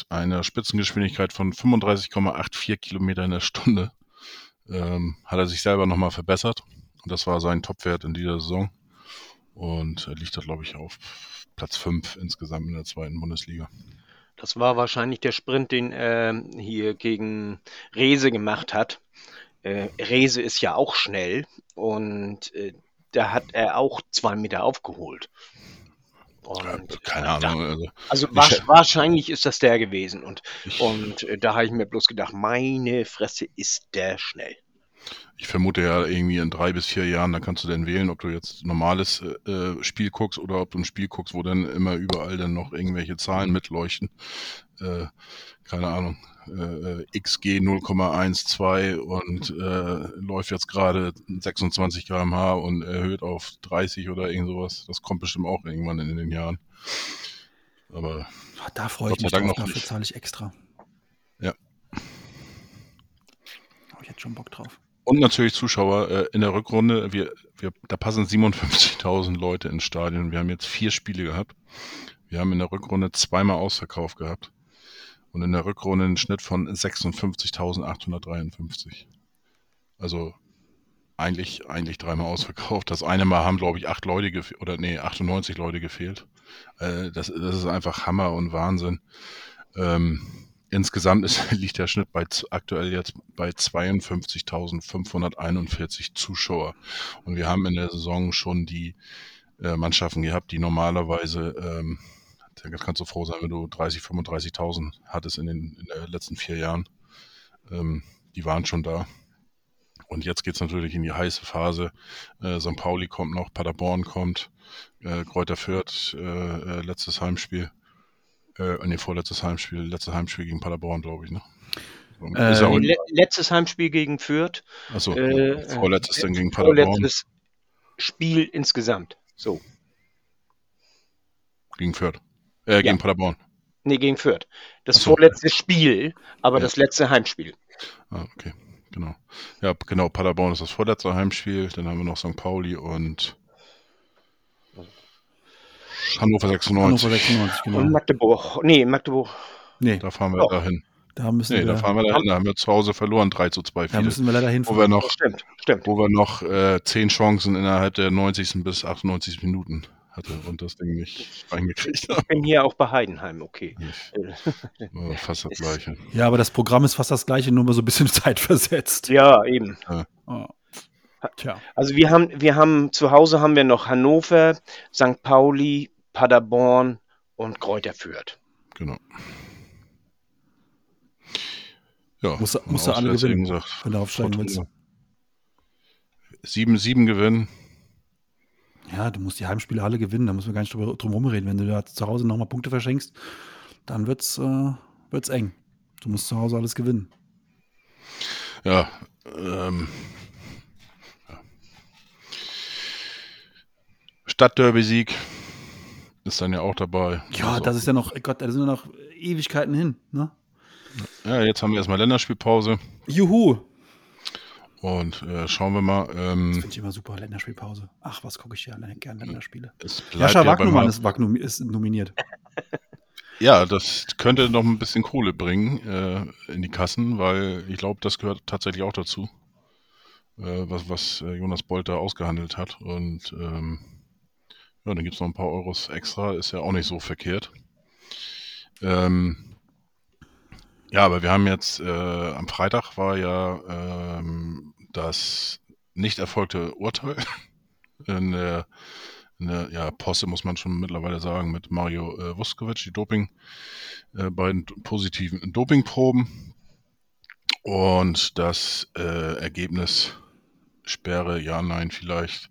einer Spitzengeschwindigkeit von 35,84 Kilometer in der Stunde. Ähm, hat er sich selber nochmal verbessert das war sein Topwert in dieser Saison und er liegt da, glaube ich, auf Platz 5 insgesamt in der zweiten Bundesliga. Das war wahrscheinlich der Sprint, den er hier gegen Rese gemacht hat. Äh, Rese ist ja auch schnell und äh, da hat er auch zwei Meter aufgeholt. Und, keine äh, da- Ahnung. Also Also Ich- wasch- wahrscheinlich ist das der gewesen. Und, ich, und äh, da habe ich mir bloß gedacht, meine Fresse ist der schnell. Ich vermute ja irgendwie in drei bis vier Jahren, da kannst du dann wählen, ob du jetzt normales äh, Spiel guckst oder ob du ein Spiel guckst, wo dann immer überall dann noch irgendwelche Zahlen mitleuchten. Äh, keine Ahnung. Äh, XG 0,12 und äh, läuft jetzt gerade 26 km/h und erhöht auf 30 oder irgend sowas. Das kommt bestimmt auch irgendwann in den Jahren. Aber Da freue ich mich drauf, noch dafür nicht. zahle ich extra. Ja. Habe ich jetzt schon Bock drauf. Und natürlich Zuschauer äh, in der Rückrunde. Wir, wir, da passen 57.000 Leute ins Stadion. Wir haben jetzt vier Spiele gehabt. Wir haben in der Rückrunde zweimal Ausverkauf gehabt. Und in der Rückrunde einen Schnitt von 56.853. Also eigentlich, eigentlich dreimal ausverkauft. Das eine Mal haben, glaube ich, acht Leute gefehlt, oder nee, 98 Leute gefehlt. Äh, das, das ist einfach Hammer und Wahnsinn. Ähm, insgesamt ist, (laughs) liegt der Schnitt bei aktuell jetzt bei 52.541 Zuschauer. Und wir haben in der Saison schon die äh, Mannschaften gehabt, die normalerweise, ähm, da kannst du froh sein, wenn du 30, 35.000 hattest in den, in den letzten vier Jahren. Ähm, die waren schon da. Und jetzt geht's natürlich in die heiße Phase. Äh, St. Pauli kommt noch, Paderborn kommt, äh, Kräuter Fürth, äh, äh letztes Heimspiel. Äh, nee, vorletztes Heimspiel, letztes Heimspiel gegen Paderborn, glaube ich, ne? Äh, le letztes Heimspiel gegen Fürth. Achso, äh, vorletztes dann gegen Paderborn. Vorletztes Spiel insgesamt. So. Gegen Fürth. Äh, gegen ja. Paderborn. Nee, gegen Fürth. Das so. vorletzte Spiel, aber ja. das letzte Heimspiel. Ah, okay, genau. Ja, genau, Paderborn ist das vorletzte Heimspiel. Dann haben wir noch St. Pauli und Hannover 96. Hannover 96, genau. Und Magdeburg. Nee, Magdeburg. Nee. Da fahren wir oh. dahin. Da müssen nee, wir. da fahren wir dahin. Da haben wir zu Hause verloren, 3 zu 2. Da müssen wir leider hinfahren. Wo wir noch, stimmt, stimmt. Wo wir noch äh, 10 Chancen innerhalb der 90. bis 98 Minuten hatte und das Ding nicht reingekriegt habe. Ich bin (laughs) hier auch bei Heidenheim, okay. fast das (laughs) gleiche. Ja, aber das Programm ist fast das gleiche, nur mal so ein bisschen (laughs) Zeit versetzt. Ja, eben. Ja. Oh. Tja. Also wir haben, wir haben zu Hause haben wir noch Hannover, St. Pauli, Paderborn und Kräuter Fürth. Genau. Ja, musst, musst du alle gewinnen, gesagt, wenn du aufsteigen willst. 7-7 gewinnen. Ja, du musst die Heimspiele alle gewinnen, da müssen wir gar nicht drum, drum rumreden. Wenn du da zu Hause nochmal Punkte verschenkst, dann wird's, äh, wird's eng. Du musst zu Hause alles gewinnen. Ja, ähm, ja. Stadtderby-Sieg ist dann ja auch dabei. Ja, also, das ist ja noch, Gott, da sind ja noch Ewigkeiten hin, ne? Ja, jetzt haben wir erstmal Länderspielpause. Juhu! Und äh, schauen wir mal. Ähm, das finde ich immer super, Länderspielpause. Ach, was gucke ich ja gerne Länderspiele. Jascha Wagnumann ist, ist nominiert. (laughs) Ja, das könnte noch ein bisschen Kohle bringen äh, in die Kassen, weil ich glaube, das gehört tatsächlich auch dazu, äh, was, was äh, Jonas Bolt da ausgehandelt hat. Und ähm, ja, dann gibt es noch ein paar Euros extra, ist ja auch nicht so verkehrt. Ähm, ja, aber wir haben jetzt, äh, am Freitag war ja ähm, das nicht erfolgte Urteil (laughs) in der, in der ja, Posse, muss man schon mittlerweile sagen, mit Mario äh, Vuskovic, die Doping, äh, beiden positiven Dopingproben. Und das äh, Ergebnis Sperre, ja, nein, vielleicht,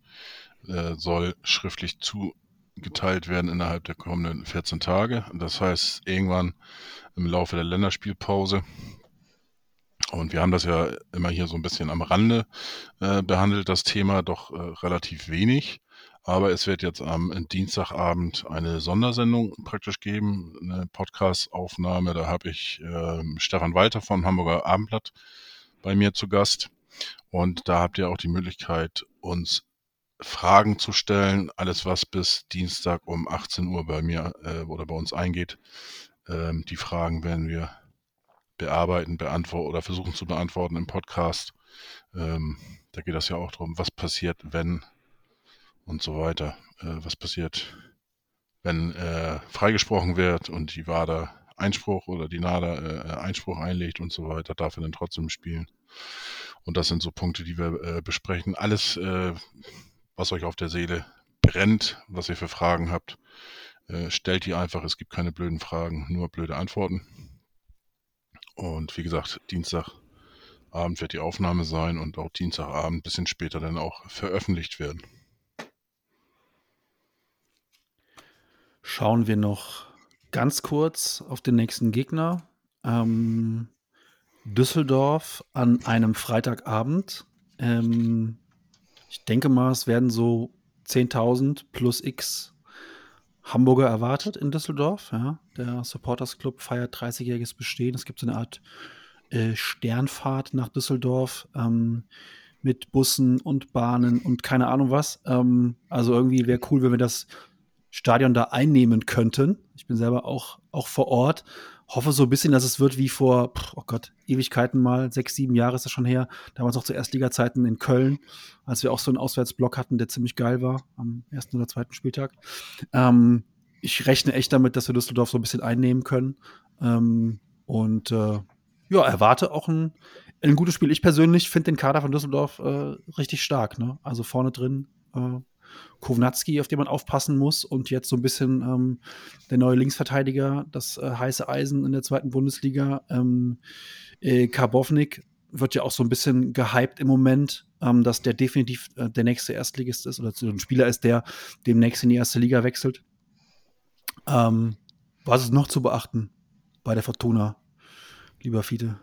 äh, soll schriftlich zugeteilt werden innerhalb der kommenden 14 Tage. Das heißt, irgendwann im Laufe der Länderspielpause. Und wir haben das ja immer hier so ein bisschen am Rande äh, behandelt, das Thema doch äh, relativ wenig. Aber es wird jetzt am Dienstagabend eine Sondersendung praktisch geben, eine Podcast-Aufnahme. Da habe ich äh, Stefan Walter vom Hamburger Abendblatt bei mir zu Gast. Und da habt ihr auch die Möglichkeit, uns Fragen zu stellen. Alles, was bis Dienstag um 18 Uhr bei mir äh, oder bei uns eingeht, ähm, die Fragen werden wir bearbeiten, beantworten oder versuchen zu beantworten im Podcast. Ähm, da geht das ja auch darum, was passiert, wenn und so weiter. Äh, was passiert, wenn äh, freigesprochen wird und die WADA Einspruch oder die NADA äh, Einspruch einlegt und so weiter, darf er dann trotzdem spielen. Und das sind so Punkte, die wir äh, besprechen. Alles, äh, was euch auf der Seele brennt, was ihr für Fragen habt, äh, stellt die einfach, es gibt keine blöden Fragen, nur blöde Antworten. Und wie gesagt, Dienstagabend wird die Aufnahme sein und auch Dienstagabend, ein bisschen später dann auch veröffentlicht werden. Schauen wir noch ganz kurz auf den nächsten Gegner. Ähm, Düsseldorf an einem Freitagabend. Ähm, ich denke mal, es werden so 10.000 plus X Hamburger erwartet in Düsseldorf. Ja. Der Supporters Club feiert 30-jähriges Bestehen. Es gibt so eine Art äh, Sternfahrt nach Düsseldorf ähm, mit Bussen und Bahnen und keine Ahnung was. Ähm, also irgendwie wäre cool, wenn wir das Stadion da einnehmen könnten. Ich bin selber auch, auch vor Ort hoffe so ein bisschen, dass es wird wie vor, oh Gott, Ewigkeiten mal, sechs, sieben Jahre ist das schon her, damals auch zu Erstliga-Zeiten in Köln, als wir auch so einen Auswärtsblock hatten, der ziemlich geil war, am ersten oder zweiten Spieltag. Ähm, ich rechne echt damit, dass wir Düsseldorf so ein bisschen einnehmen können. Ähm, und äh, ja, erwarte auch ein, ein gutes Spiel. Ich persönlich finde den Kader von Düsseldorf äh, richtig stark. Ne? Also vorne drin äh, Kovnatski, auf den man aufpassen muss und jetzt so ein bisschen ähm, der neue Linksverteidiger, das äh, heiße Eisen in der zweiten Bundesliga. Ähm, äh, Karbovnik wird ja auch so ein bisschen gehypt im Moment, ähm, dass der definitiv äh, der nächste Erstligist ist oder ein Spieler ist, der demnächst in die erste Liga wechselt. Ähm, was ist noch zu beachten bei der Fortuna, lieber Fiete?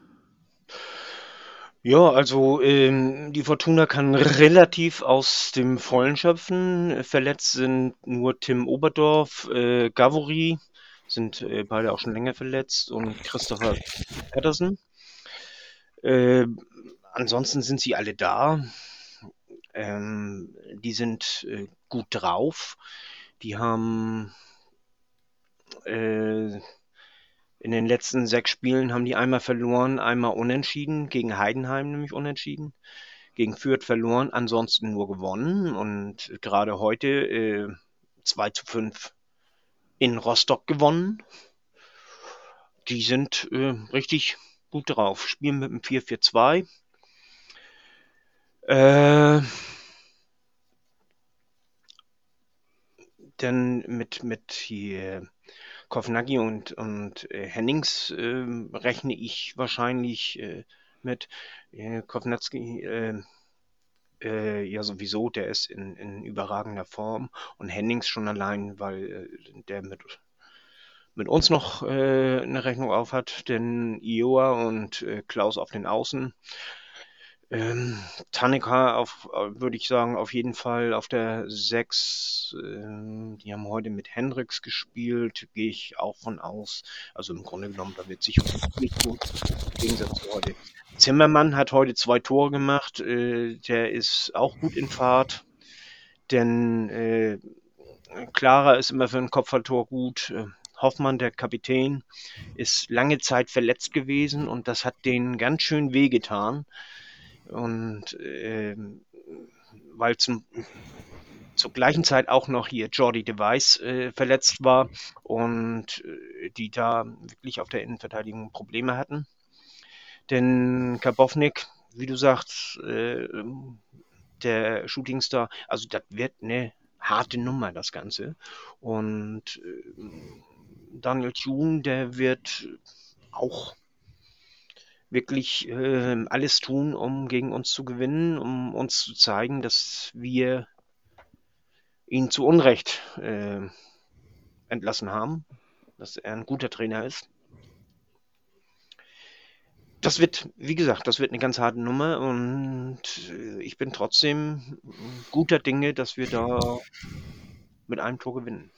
Ja, also ähm, die Fortuna kann relativ aus dem Vollen schöpfen. Verletzt sind nur Tim Oberdorf, äh, Gavori, sind äh, beide auch schon länger verletzt, und Christopher Patterson. Äh, ansonsten sind sie alle da. Ähm, die sind äh, gut drauf. Die haben äh, in den letzten sechs Spielen haben die einmal verloren, einmal unentschieden, gegen Heidenheim nämlich unentschieden, gegen Fürth verloren, ansonsten nur gewonnen und gerade heute äh, 2 zu 5 in Rostock gewonnen. Die sind äh, richtig gut drauf, spielen mit dem 4-4-2. Äh, dann mit, mit hier Kovnaggi und, und äh, Hennings äh, rechne ich wahrscheinlich äh, mit. Äh, Kovnatski äh, äh, ja sowieso, der ist in, in überragender Form und Hennings schon allein, weil äh, der mit mit uns noch eine Rechnung auf hat, denn Ioa und Klaus auf den Außen ähm, Tanika auf, würde ich sagen, auf jeden Fall auf der 6. Ähm, die haben heute mit Hendrix gespielt, gehe ich auch von aus. Also im Grunde genommen, da wird sich nicht gut im Gegensatz zu heute. Zimmermann hat heute zwei Tore gemacht, äh, der ist auch gut in Fahrt, denn äh, Clara ist immer für ein Kopfballtor gut. Äh, Hoffmann, der Kapitän, ist lange Zeit verletzt gewesen und das hat denen ganz schön wehgetan. Und äh, weil zum, zur gleichen Zeit auch noch hier Jordi Device äh, verletzt war und äh, die da wirklich auf der Innenverteidigung Probleme hatten. Denn Karbovnik, wie du sagst, äh, der Shootingstar, also das wird eine harte Nummer, das Ganze. Und äh, Daniel Thune, der wird auch wirklich äh, alles tun, um gegen uns zu gewinnen, um uns zu zeigen, dass wir ihn zu Unrecht äh, entlassen haben, dass er ein guter Trainer ist. Das wird, wie gesagt, das wird eine ganz harte Nummer und äh, ich bin trotzdem guter Dinge, dass wir da mit einem Tor gewinnen.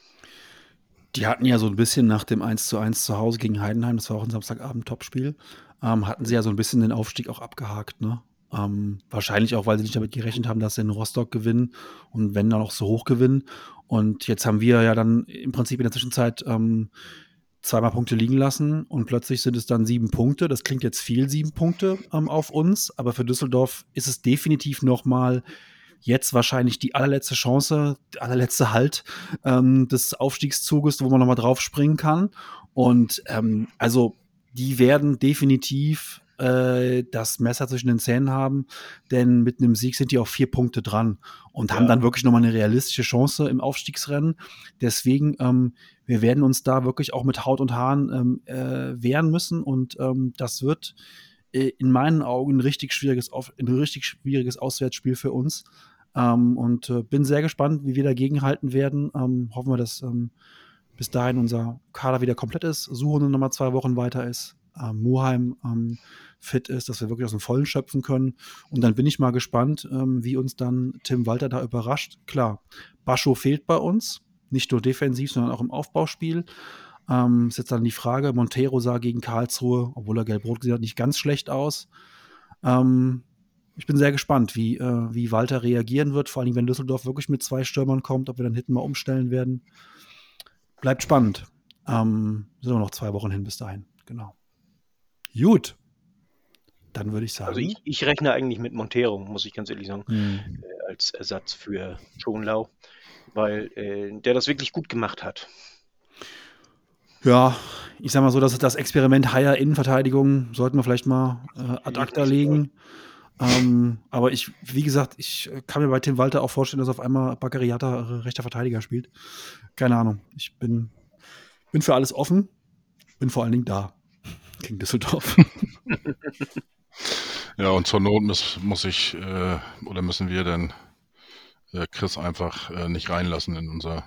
Die hatten ja so ein bisschen nach dem 1 zu 1 zu Hause gegen Heidenheim, das war auch ein Samstagabend-Topspiel, ähm, hatten sie ja so ein bisschen den Aufstieg auch abgehakt, ne? Ähm, wahrscheinlich auch, weil sie nicht damit gerechnet haben, dass sie in Rostock gewinnen und wenn dann auch so hoch gewinnen. Und jetzt haben wir ja dann im Prinzip in der Zwischenzeit ähm, zweimal Punkte liegen lassen und plötzlich sind es dann sieben Punkte. Das klingt jetzt viel, sieben Punkte ähm, auf uns, aber für Düsseldorf ist es definitiv nochmal jetzt wahrscheinlich die allerletzte Chance, der allerletzte Halt ähm, des Aufstiegszuges, wo man nochmal drauf springen kann. Und ähm, also die werden definitiv äh, das Messer zwischen den Zähnen haben, denn mit einem Sieg sind die auch vier Punkte dran und ja. haben dann wirklich nochmal eine realistische Chance im Aufstiegsrennen. Deswegen, ähm, wir werden uns da wirklich auch mit Haut und Haaren ähm, äh, wehren müssen und ähm, das wird äh, in meinen Augen ein richtig schwieriges, ein richtig schwieriges Auswärtsspiel für uns. Ähm, und äh, bin sehr gespannt, wie wir dagegen halten werden. Ähm, hoffen wir, dass ähm, bis dahin unser Kader wieder komplett ist, Suchende nochmal zwei Wochen weiter ist, ähm, Muheim ähm, fit ist, dass wir wirklich aus dem Vollen schöpfen können. Und dann bin ich mal gespannt, ähm, wie uns dann Tim Walter da überrascht. Klar, Bascho fehlt bei uns, nicht nur defensiv, sondern auch im Aufbauspiel. Ähm, ist jetzt dann die Frage, Montero sah gegen Karlsruhe, obwohl er gelb-rot gesehen hat, nicht ganz schlecht aus. Ähm, ich bin sehr gespannt, wie, äh, wie Walter reagieren wird, vor allem wenn Düsseldorf wirklich mit zwei Stürmern kommt, ob wir dann hinten mal umstellen werden bleibt spannend. Ähm, sind nur noch zwei Wochen hin bis dahin. genau. Gut. Dann würde ich sagen. Also ich, ich rechne eigentlich mit Montero, muss ich ganz ehrlich sagen, Hm. äh, als Ersatz für Schonlau, weil äh, der das wirklich gut gemacht hat. Ja, ich sag mal so, dass das Experiment Higher Innenverteidigung sollten wir vielleicht mal äh, ad acta legen. Ähm, aber ich, wie gesagt, ich äh, kann mir bei Tim Walter auch vorstellen, dass auf einmal Baccariata äh, rechter Verteidiger spielt. Keine Ahnung. Ich bin, bin für alles offen. Bin vor allen Dingen da. Gegen Düsseldorf. (laughs) Ja, und zur Not muss, muss ich äh, oder müssen wir dann äh, Chris einfach äh, nicht reinlassen in unser.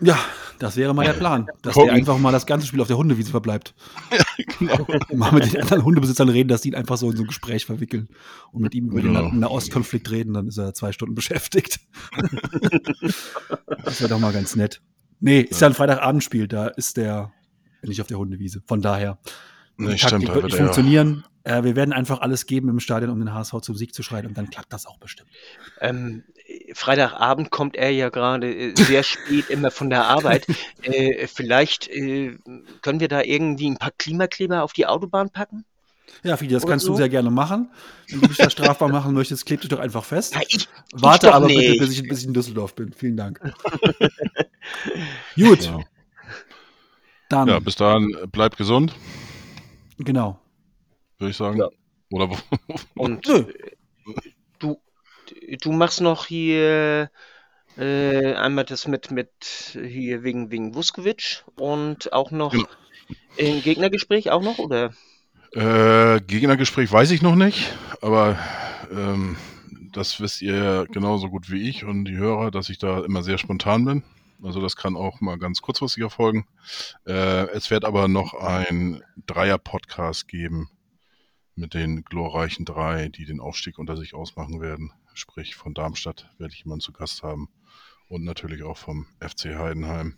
ja, das wäre mal der Plan. Dass Gucken. der einfach mal das ganze Spiel auf der Hundewiese verbleibt. (laughs) genau. (laughs) Mal mit den anderen Hundebesitzern reden, dass die ihn einfach so in so ein Gespräch verwickeln und mit ihm über den Genau. Na- Nahostkonflikt reden, dann ist er zwei Stunden (laughs) beschäftigt. das wäre doch mal ganz nett. Nee, ist ja ein Freitagabendspiel, da ist der nicht auf der Hundewiese. Von daher, Nee, Taktik stimmt, wird nicht er- funktionieren. Äh, wir werden einfach alles geben im Stadion, um den HSV zum Sieg zu schreien und dann klappt das auch bestimmt. Ähm, äh, Freitagabend kommt er ja gerade äh, sehr spät immer von der Arbeit. (laughs) Äh, vielleicht äh, können wir da irgendwie ein paar Klimakleber auf die Autobahn packen? Ja, Fidi, das Oder kannst du so? sehr gerne machen. Wenn du dich da strafbar machen möchtest, kleb dich doch einfach fest. Ja, ich, Warte doch aber bitte, nicht. bis ich, bis ich in Düsseldorf bin. Vielen Dank. (laughs) Gut, Ja. dann, ja, bis dahin äh, bleibt gesund, genau. würde ich sagen. Ja. Oder wo- Und Nö. Du, machst noch hier äh, einmal das mit, mit hier wegen, wegen Vuskovic und auch noch Genau. ein Gegnergespräch auch noch, oder? Äh, Gegnergespräch weiß ich noch nicht, aber ähm, das wisst ihr genauso gut wie ich und die Hörer, dass ich da immer sehr spontan bin. Also das kann auch mal ganz kurzfristig erfolgen. Äh, es wird aber noch ein Dreier-Podcast geben mit den glorreichen drei, die den Aufstieg unter sich ausmachen werden. Sprich, von Darmstadt werde ich jemanden zu Gast haben und natürlich auch vom FC Heidenheim,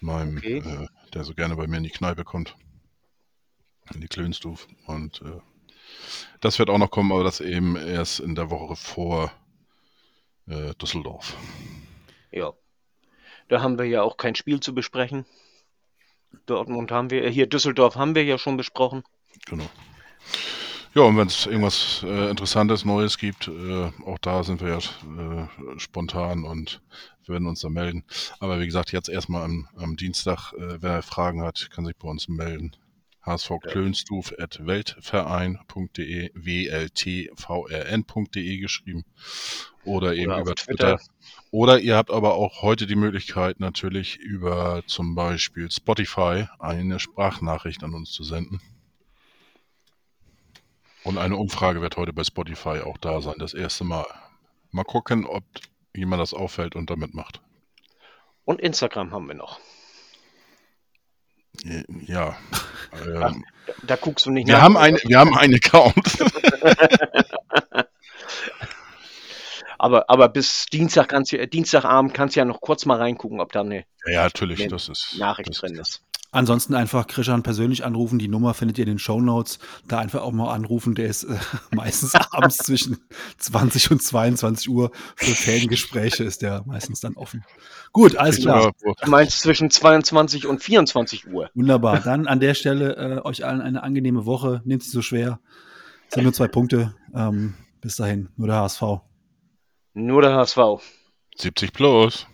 meinem, Okay. äh, der so gerne bei mir in die Kneipe kommt in die Klönstuf. Und äh, das wird auch noch kommen, aber das eben erst in der Woche vor äh, Düsseldorf. Ja. Da haben wir ja auch kein Spiel zu besprechen. Dortmund haben wir, äh, hier Düsseldorf haben wir ja schon besprochen. Genau. Ja, und wenn es irgendwas äh, Interessantes, Neues gibt, äh, auch da sind wir ja äh, spontan und werden uns da melden. Aber wie gesagt, jetzt erstmal am, am Dienstag, äh, wer Fragen hat, kann sich bei uns melden. hsvklönstuf.weltverein.de, wltvrn.de geschrieben. Oder eben Oder auf über Twitter. Twitter. Oder ihr habt aber auch heute die Möglichkeit, natürlich über zum Beispiel Spotify eine Sprachnachricht an uns zu senden. Und eine Umfrage wird heute bei Spotify auch da sein, das erste Mal. Mal gucken, ob jemand das auffällt und damit macht. Und Instagram haben wir noch. Ja. ähm, Da guckst du nicht wir, nach. haben ein, wir haben einen Account. (laughs) Aber, aber bis Dienstag kannst du, äh, Dienstagabend kannst du ja noch kurz mal reingucken, ob da eine ja, natürlich, Nee, das ist. Nachricht das, drin ist. Ansonsten einfach Krishan persönlich anrufen. Die Nummer findet ihr in den Shownotes. Da einfach auch mal anrufen. Der ist äh, (laughs) meistens abends zwischen 20 und 22 Uhr. Für Fangespräche ist der meistens dann offen. Gut, alles klar. Du meinst zwischen 22 und 24 Uhr. Wunderbar. Dann an der Stelle äh, euch allen eine angenehme Woche. Nehmt sie so schwer. Es sind nur zwei Punkte. Ähm, bis dahin, nur der HSV. Nur der HSV. 70 plus.